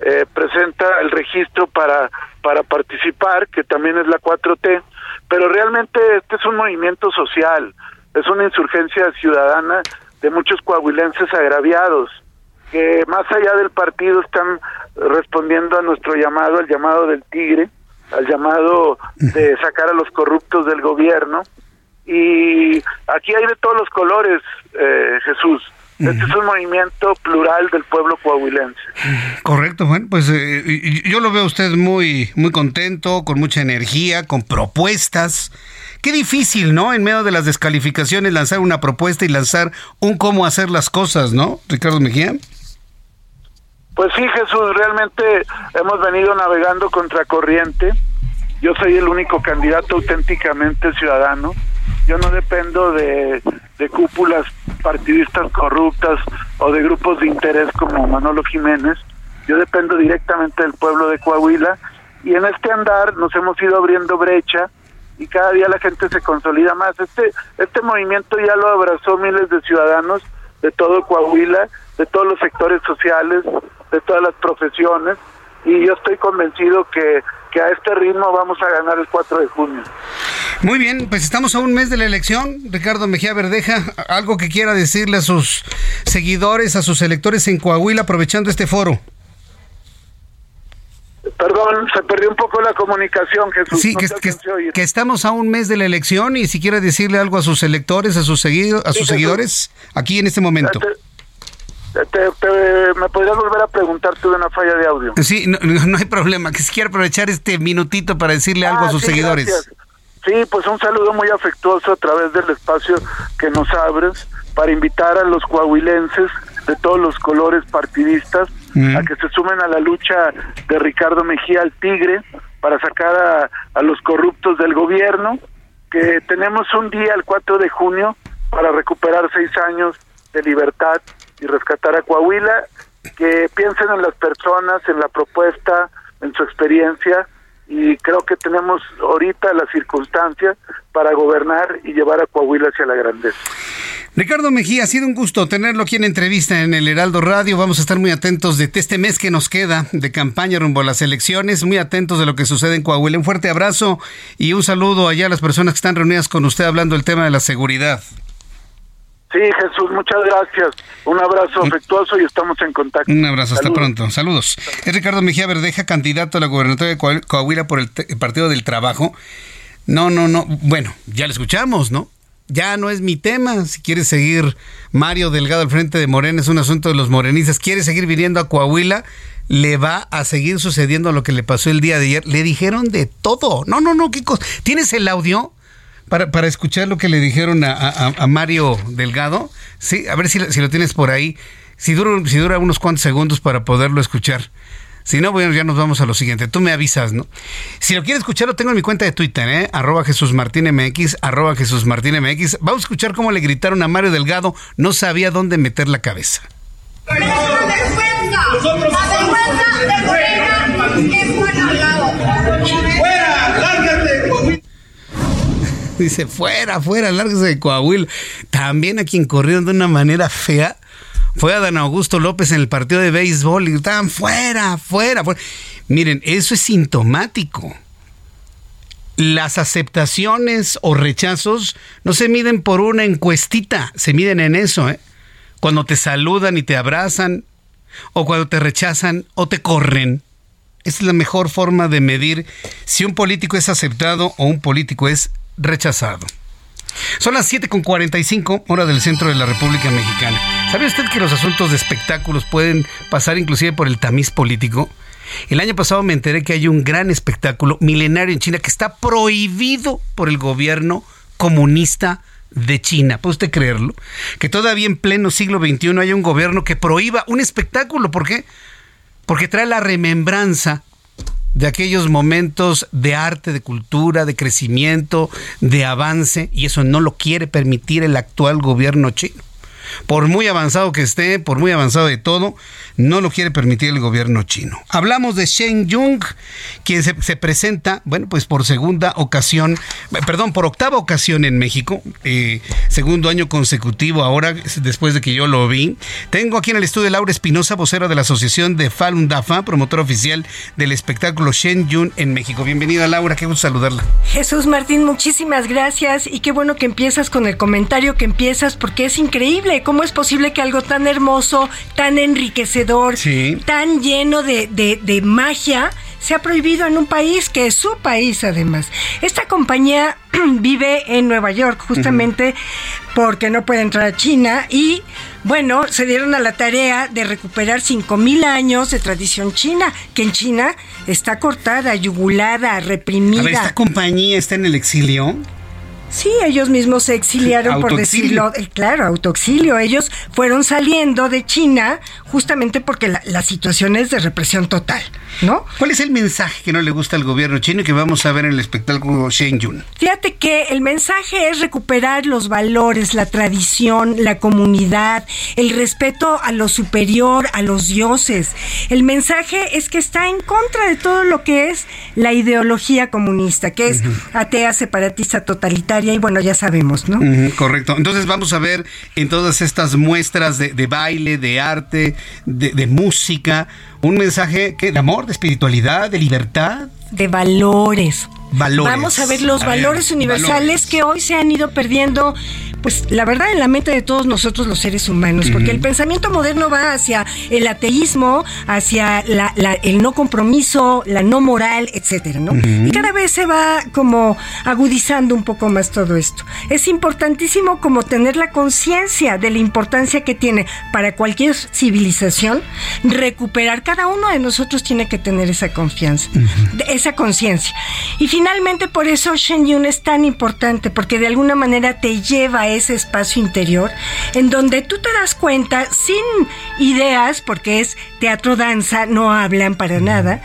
eh, presenta el registro para, para participar, que también es la 4T, pero realmente este es un movimiento social es una insurgencia ciudadana de muchos coahuilenses agraviados que más allá del partido están respondiendo a nuestro llamado, al llamado del tigre, al llamado de sacar a los corruptos del gobierno. Y aquí hay de todos los colores, eh, Jesús. Este es un movimiento plural del pueblo coahuilense. Correcto, Juan. Pues eh, yo lo veo a usted muy, muy contento, con mucha energía, con propuestas. Qué difícil, ¿no? En medio de las descalificaciones lanzar una propuesta y lanzar un cómo hacer las cosas, ¿no? Ricardo Mejía. Pues sí, Jesús, realmente hemos venido navegando contra corriente. Yo soy el único candidato auténticamente ciudadano. Yo no dependo de, de cúpulas partidistas corruptas o de grupos de interés como Manolo Jiménez. Yo dependo directamente del pueblo de Coahuila y en este andar nos hemos ido abriendo brecha y cada día la gente se consolida más. Este, este movimiento ya lo abrazó miles de ciudadanos de todo Coahuila, de todos los sectores sociales, de todas las profesiones, y yo estoy convencido que, que a este ritmo vamos a ganar el 4 de junio. Muy bien, pues estamos a un mes de la elección. Ricardo Mejía Verdeja, algo que quiera decirle a sus seguidores, a sus electores en Coahuila, aprovechando este foro. Perdón, se perdió un poco la comunicación, Jesús. Sí, que, estamos a un mes de la elección y si quiere decirle algo a sus electores, a sus, seguido, a sus seguidores, aquí en este momento. ¿Me podrías volver a preguntar tú de una falla de audio? Sí, no, hay problema. Que si quiere aprovechar este minutito para decirle algo a ah, sus seguidores. Sí, pues un saludo muy afectuoso a través del espacio que nos abres para invitar a los coahuilenses de todos los colores partidistas a que se sumen a la lucha de Ricardo Mejía al Tigre para sacar a, los corruptos del gobierno, que tenemos un día, el 4 de junio, para recuperar seis años de libertad y rescatar a Coahuila, que piensen en las personas, en la propuesta, en su experiencia, y creo que tenemos ahorita las circunstancias para gobernar y llevar a Coahuila hacia la grandeza. Ricardo Mejía, ha sido un gusto tenerlo aquí en entrevista en el Heraldo Radio. Vamos a estar muy atentos de este mes que nos queda de campaña rumbo a las elecciones, muy atentos de lo que sucede en Coahuila. Un fuerte abrazo y un saludo allá a las personas que están reunidas con usted hablando del tema de la seguridad. Sí, Jesús, muchas gracias. Un abrazo afectuoso y estamos en contacto. Un abrazo, hasta pronto. Saludos. Es Ricardo Mejía Verdeja, candidato a la gobernatura de Coahuila por el Partido del Trabajo. No, no, no. Bueno, ya lo escuchamos, ¿no? Ya no es mi tema. Si quiere seguir Mario Delgado al frente de Morena, es un asunto de los morenistas. Quiere seguir viniendo a Coahuila, le va a seguir sucediendo lo que le pasó el día de ayer. Le dijeron de todo. No, no, no, qué. ¿Tienes el audio? Para, para escuchar lo que le dijeron a, Mario Delgado. Sí, a ver si, si lo tienes por ahí. Si dura, si dura unos cuantos segundos para poderlo escuchar. Si no, bueno, ya nos vamos a lo siguiente. Tú me avisas, ¿no? Si lo quieres escuchar, lo tengo en mi cuenta de Twitter, ¿eh? Arroba Jesús Martín MX, arroba Jesús Martín MX. Vamos a escuchar cómo le gritaron a Mario Delgado. No sabía dónde meter la cabeza. ¡Fuera! ¡Lárgate! Dice, fuera, fuera, lárguese de Coahuila. También a quien corrieron de una manera fea fue Adán Augusto López en el partido de béisbol y estaban fuera, fuera, fuera. Miren, eso es sintomático. Las aceptaciones o rechazos no se miden por una encuestita, se miden en eso, ¿eh? Cuando te saludan y te abrazan, o cuando te rechazan o te corren. Es la mejor forma de medir si un político es aceptado o un político es rechazado. Son las 7.45 hora del centro de la República Mexicana. ¿Sabe usted que los asuntos de espectáculos pueden pasar inclusive por el tamiz político? El año pasado me enteré que hay un gran espectáculo milenario en China que está prohibido por el gobierno comunista de China. ¿Puede usted creerlo? Que todavía en pleno siglo XXI hay un gobierno que prohíba un espectáculo. ¿Por qué? Porque trae la remembranza de aquellos momentos de arte, de cultura, de crecimiento, de avance, y eso no lo quiere permitir el actual gobierno chino por muy avanzado que esté, por muy avanzado de todo, no lo quiere permitir el gobierno chino. Hablamos de Shen Jung, quien se, presenta, bueno, pues por segunda ocasión, perdón, por octava ocasión en México, eh, segundo año consecutivo ahora, después de que yo lo vi. Tengo aquí en el estudio Laura Espinosa, vocera de la Asociación de Falun Dafa, promotora oficial del espectáculo Shen Jung en México. Bienvenida Laura, qué gusto saludarla. Jesús Martín, muchísimas gracias y qué bueno que empiezas con el comentario que empiezas porque es increíble ¿Cómo es posible que algo tan hermoso, tan enriquecedor, tan lleno de, de, magia, sea prohibido en un país que es su país además? Esta compañía vive en Nueva York justamente porque no puede entrar a China y bueno, se dieron a la tarea de recuperar 5.000 años de tradición china, que en China está cortada, yugulada, reprimida. ¿Esta compañía está en el exilio? Sí, ellos mismos se exiliaron, por decirlo, eh, claro, autoexilio. Ellos fueron saliendo de China justamente porque la, situación es de represión total, ¿no? ¿Cuál es el mensaje que no le gusta al gobierno chino y que vamos a ver en el espectáculo Shenyun? Fíjate que el mensaje es recuperar los valores, la tradición, la comunidad, el respeto a lo superior, a los dioses. El mensaje es que está en contra de todo lo que es la ideología comunista, que es atea, separatista, totalitaria y bueno, ya sabemos, ¿no? correcto. Entonces vamos a ver en todas estas muestras de, baile, de arte, de, música, un mensaje que, de amor, de espiritualidad, de libertad. De valores. Valores. Vamos a ver los valores universales que hoy se han ido perdiendo pues la verdad en la mente de todos nosotros los seres humanos, porque el pensamiento moderno va hacia el ateísmo, hacia el no compromiso, la no moral, etcétera, ¿no? Y cada vez se va como agudizando un poco más todo esto. Es importantísimo como tener la conciencia de la importancia que tiene para cualquier civilización recuperar. Cada uno de nosotros tiene que tener esa confianza, esa conciencia. Y finalmente por eso Shen Yun es tan importante, porque de alguna manera te lleva a ese espacio interior en donde tú te das cuenta sin ideas, porque es teatro, danza, no hablan para nada,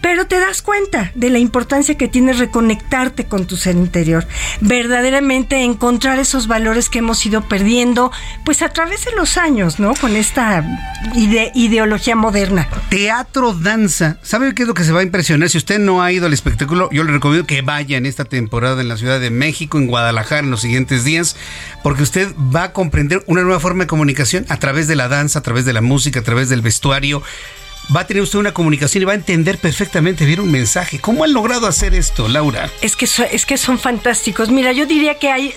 pero te das cuenta de la importancia que tiene reconectarte con tu ser interior, verdaderamente encontrar esos valores que hemos ido perdiendo, pues a través de los años, ¿no? Con esta ideología moderna. Teatro, danza, ¿sabe qué es lo que se va a impresionar? Si usted no ha ido al espectáculo, yo le recomiendo que vaya en esta temporada en la Ciudad de México, en Guadalajara, en los siguientes días porque usted va a comprender una nueva forma de comunicación a través de la danza, a través de la música, a través del vestuario. Va a tener usted una comunicación y va a entender perfectamente bien un mensaje. ¿Cómo han logrado hacer esto, Laura? Es que, es que son fantásticos. Mira, yo diría que hay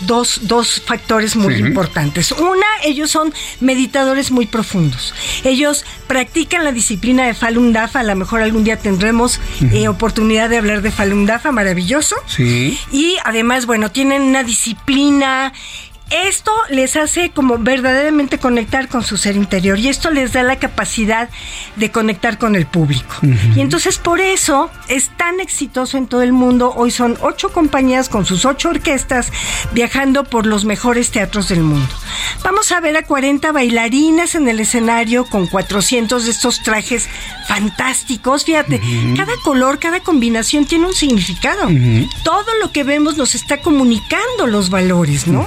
dos, dos factores muy importantes. Una, ellos son meditadores muy profundos. Ellos practican la disciplina de Falun Dafa. A lo mejor algún día tendremos eh, oportunidad de hablar de Falun Dafa, maravilloso. Sí. Y además, bueno, tienen una disciplina esto les hace como verdaderamente conectar con su ser interior y esto les da la capacidad de conectar con el público. Y entonces por eso es tan exitoso en todo el mundo. Hoy son ocho compañías con sus ocho orquestas viajando por los mejores teatros del mundo. Vamos a ver a 40 bailarinas en el escenario con 400 de estos trajes fantásticos. Fíjate, cada color, cada combinación tiene un significado. Todo lo que vemos nos está comunicando los valores, ¿no?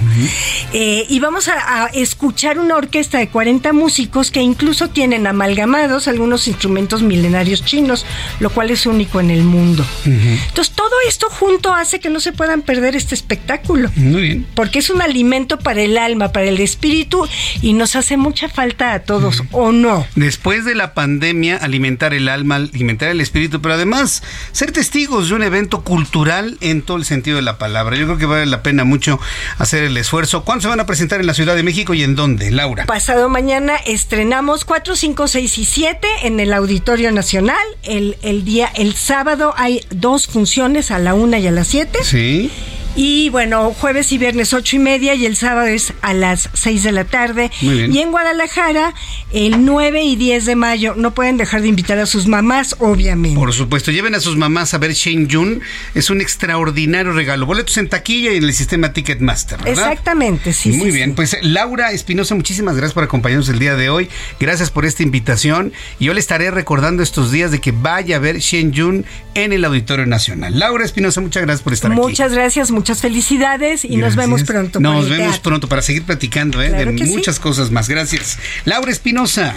Eh, y vamos a, a, escuchar una orquesta de 40 músicos que incluso tienen amalgamados algunos instrumentos milenarios chinos, lo cual es único en el mundo. Entonces, todo esto junto hace que no se puedan perder este espectáculo. Muy bien. Porque es un alimento para el alma, para el espíritu y nos hace mucha falta a todos, ¿o no? Después de la pandemia, alimentar el alma, alimentar el espíritu, pero además ser testigos de un evento cultural en todo el sentido de la palabra. Yo creo que vale la pena mucho hacer el esfuerzo. ¿Cuándo se van a presentar en la Ciudad de México y en dónde, Laura? Pasado mañana estrenamos 4, 5, 6 y 7 en el Auditorio Nacional. El, el día, el sábado hay dos funciones a la una y a las 7. Sí. Y bueno, jueves y viernes ocho y media y el sábado es a las 6 de la tarde. Muy bien. Y en Guadalajara, el 9 y 10 de mayo, no pueden dejar de invitar a sus mamás, obviamente. Por supuesto, lleven a sus mamás a ver Shen Yun. Es un extraordinario regalo. Boletos en taquilla y en el sistema Ticketmaster, ¿verdad? Exactamente, sí. Muy sí, bien, sí. pues Laura Espinosa, muchísimas gracias por acompañarnos el día de hoy. Gracias por esta invitación. Y yo le estaré recordando estos días de que vaya a ver Shen Yun en el Auditorio Nacional. Laura Espinosa, muchas gracias por estar aquí. Muchas gracias, muchas felicidades y nos vemos pronto. Nos vemos teatro. pronto para seguir platicando ¿eh? Claro de sí. muchas cosas más. Gracias. Laura Espinosa,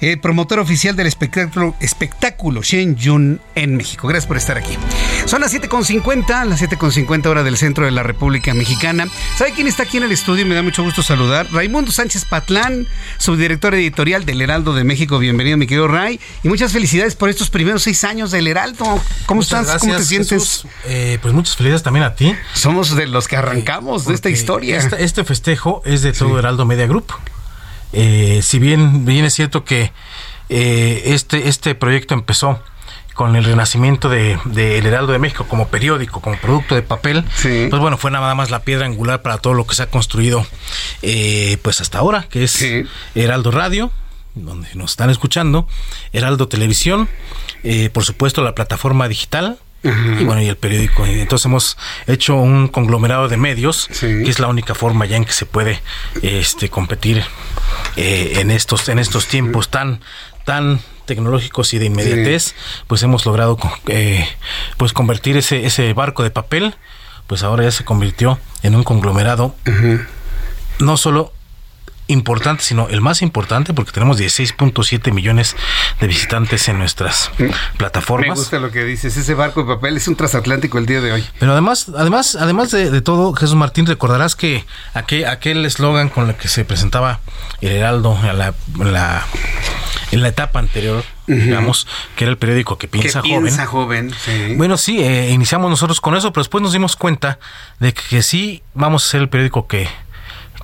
eh, promotor oficial del espectáculo, espectáculo Shen Yun en México. Gracias por estar aquí. Son las 7.50, las 7.50 hora del centro de la República Mexicana. ¿Sabe quién está aquí en el estudio? Me da mucho gusto saludar. Raimundo Sánchez Patlán, subdirector editorial del Heraldo de México. Bienvenido, mi querido Ray. Y muchas felicidades por estos primeros seis años del Heraldo. ¿Cómo Muchas estás? ¿Cómo te sientes? Eh, pues muchas felicidades también a ti. Somos de los que arrancamos de esta historia. esta- este festejo es de todo Heraldo Media Group. Eh, si bien, bien es cierto que eh, este, este proyecto empezó con el renacimiento de, de El Heraldo de México como periódico, como producto de papel, pues bueno, fue nada más la piedra angular para todo lo que se ha construido eh, pues hasta ahora, que es Heraldo Radio, donde nos están escuchando, Heraldo Televisión, eh, por supuesto la plataforma digital, y bueno, y el periódico. Y Entonces hemos hecho un conglomerado de medios, que es la única forma ya en que se puede este competir eh, en estos, en estos tiempos tan, tan tecnológicos y de inmediatez, pues hemos logrado eh, pues convertir ese, ese barco de papel, pues ahora ya se convirtió en un conglomerado no solo importante, sino el más importante, porque tenemos 16.7 millones de visitantes en nuestras Me plataformas. gusta lo que dices. Ese barco de papel es un transatlántico el día de hoy. Pero además, además, además de, de todo, Jesús Martín, recordarás que aquel aquel eslogan con el que se presentaba el Heraldo en la, en la, en la etapa anterior, digamos, que era el periódico que piensa que joven. piensa joven. sí. Bueno, sí, eh, iniciamos nosotros con eso, pero después nos dimos cuenta de que, que sí vamos a ser el periódico que,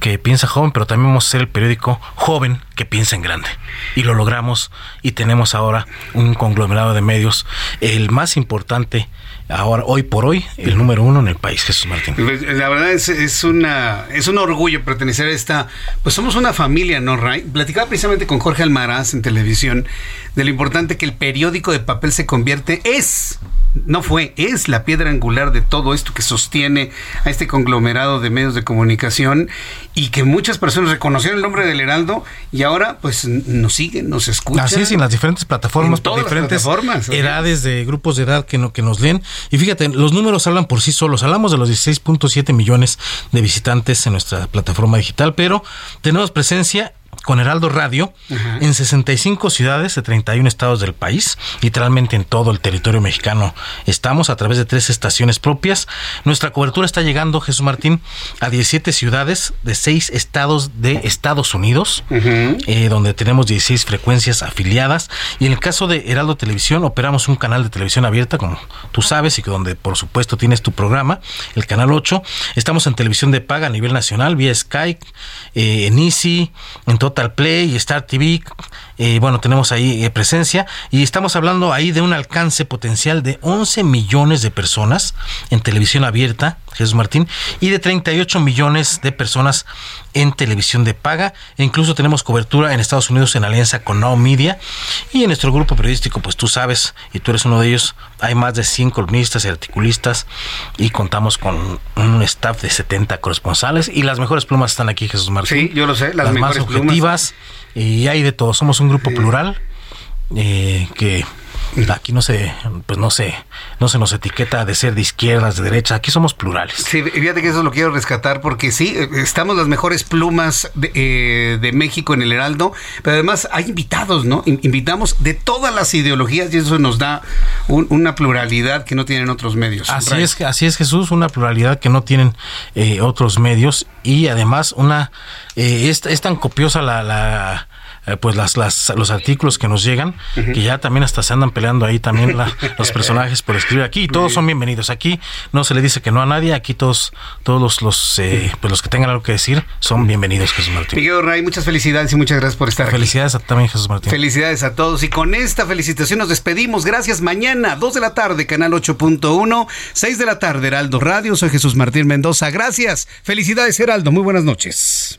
que piensa joven, pero también vamos a ser el periódico joven que piensa en grande. Y lo logramos y tenemos ahora un conglomerado de medios, el más importante ahora, hoy por hoy, el número uno en el país, Jesús Martín. Pues, La verdad es, es una es un orgullo pertenecer a esta pues somos una familia no Ray platicaba precisamente con Jorge Almaraz en televisión de lo importante que el periódico de papel se convierte es no fue es la piedra angular de todo esto que sostiene a este conglomerado de medios de comunicación y que muchas personas reconocieron el nombre del Heraldo y ahora pues nos siguen nos escuchan Así es, en las diferentes plataformas, por diferentes plataformas, edades de grupos de edad que, no, que nos leen. Y fíjate, los números hablan por sí solos. Hablamos de los 16.7 millones de visitantes en nuestra plataforma digital, pero tenemos presencia con Heraldo Radio Ajá. en 65 ciudades de 31 estados del país, literalmente en todo el territorio mexicano. Estamos a través de tres estaciones propias. Nuestra cobertura está llegando, Jesús Martín, a 17 ciudades de 6 estados de Estados Unidos, eh, donde tenemos 16 frecuencias afiliadas. Y en el caso de Heraldo Televisión, operamos un canal de televisión abierta, como tú sabes, y que donde por supuesto tienes tu programa, el canal 8. Estamos en televisión de paga a nivel nacional, vía Skype, eh, en Easy, en Total Total Play, Star TV, Eh, bueno, tenemos ahí eh, presencia y estamos hablando ahí de un alcance potencial de 11 millones de personas en televisión abierta, Jesús Martín, y de 38 millones de personas en televisión de paga. E incluso tenemos cobertura en Estados Unidos en alianza con Now Media. Y en nuestro grupo periodístico, pues tú sabes, y tú eres uno de ellos, hay más de 100 columnistas y articulistas y contamos con un staff de 70 corresponsales. Y las mejores plumas están aquí, Jesús Martín. Sí, yo lo sé, las más mejores objetivas. Y hay de todo. Somos un grupo plural eh, que Aquí no se, pues no sé, no se nos etiqueta de ser de izquierdas, de derecha. Aquí somos plurales. Sí, fíjate que eso lo quiero rescatar porque sí, estamos las mejores plumas de, eh, de México en el Heraldo, pero además hay invitados, ¿no? Invitamos de todas las ideologías y eso nos da una pluralidad que no tienen otros medios. Así es, así es Jesús, una pluralidad que no tienen eh, otros medios y además una eh, es, es, tan copiosa la, la eh, pues las, las, los artículos que nos llegan, que ya también hasta se andan peleando ahí también los personajes por escribir aquí, y todos son bienvenidos. Aquí no se le dice que no a nadie, aquí todos, todos los, los, eh, pues los que tengan algo que decir son bienvenidos, Jesús Martín. Miguel Ray, muchas felicidades y muchas gracias por estar felicidades aquí. también, Jesús Martín. Felicidades a todos. Y con esta felicitación nos despedimos. Gracias. Mañana, 2 de la tarde, canal 8.1, 6 de la tarde, Heraldo Radio. Soy Jesús Martín Mendoza. Gracias. Felicidades, Heraldo. Muy buenas noches.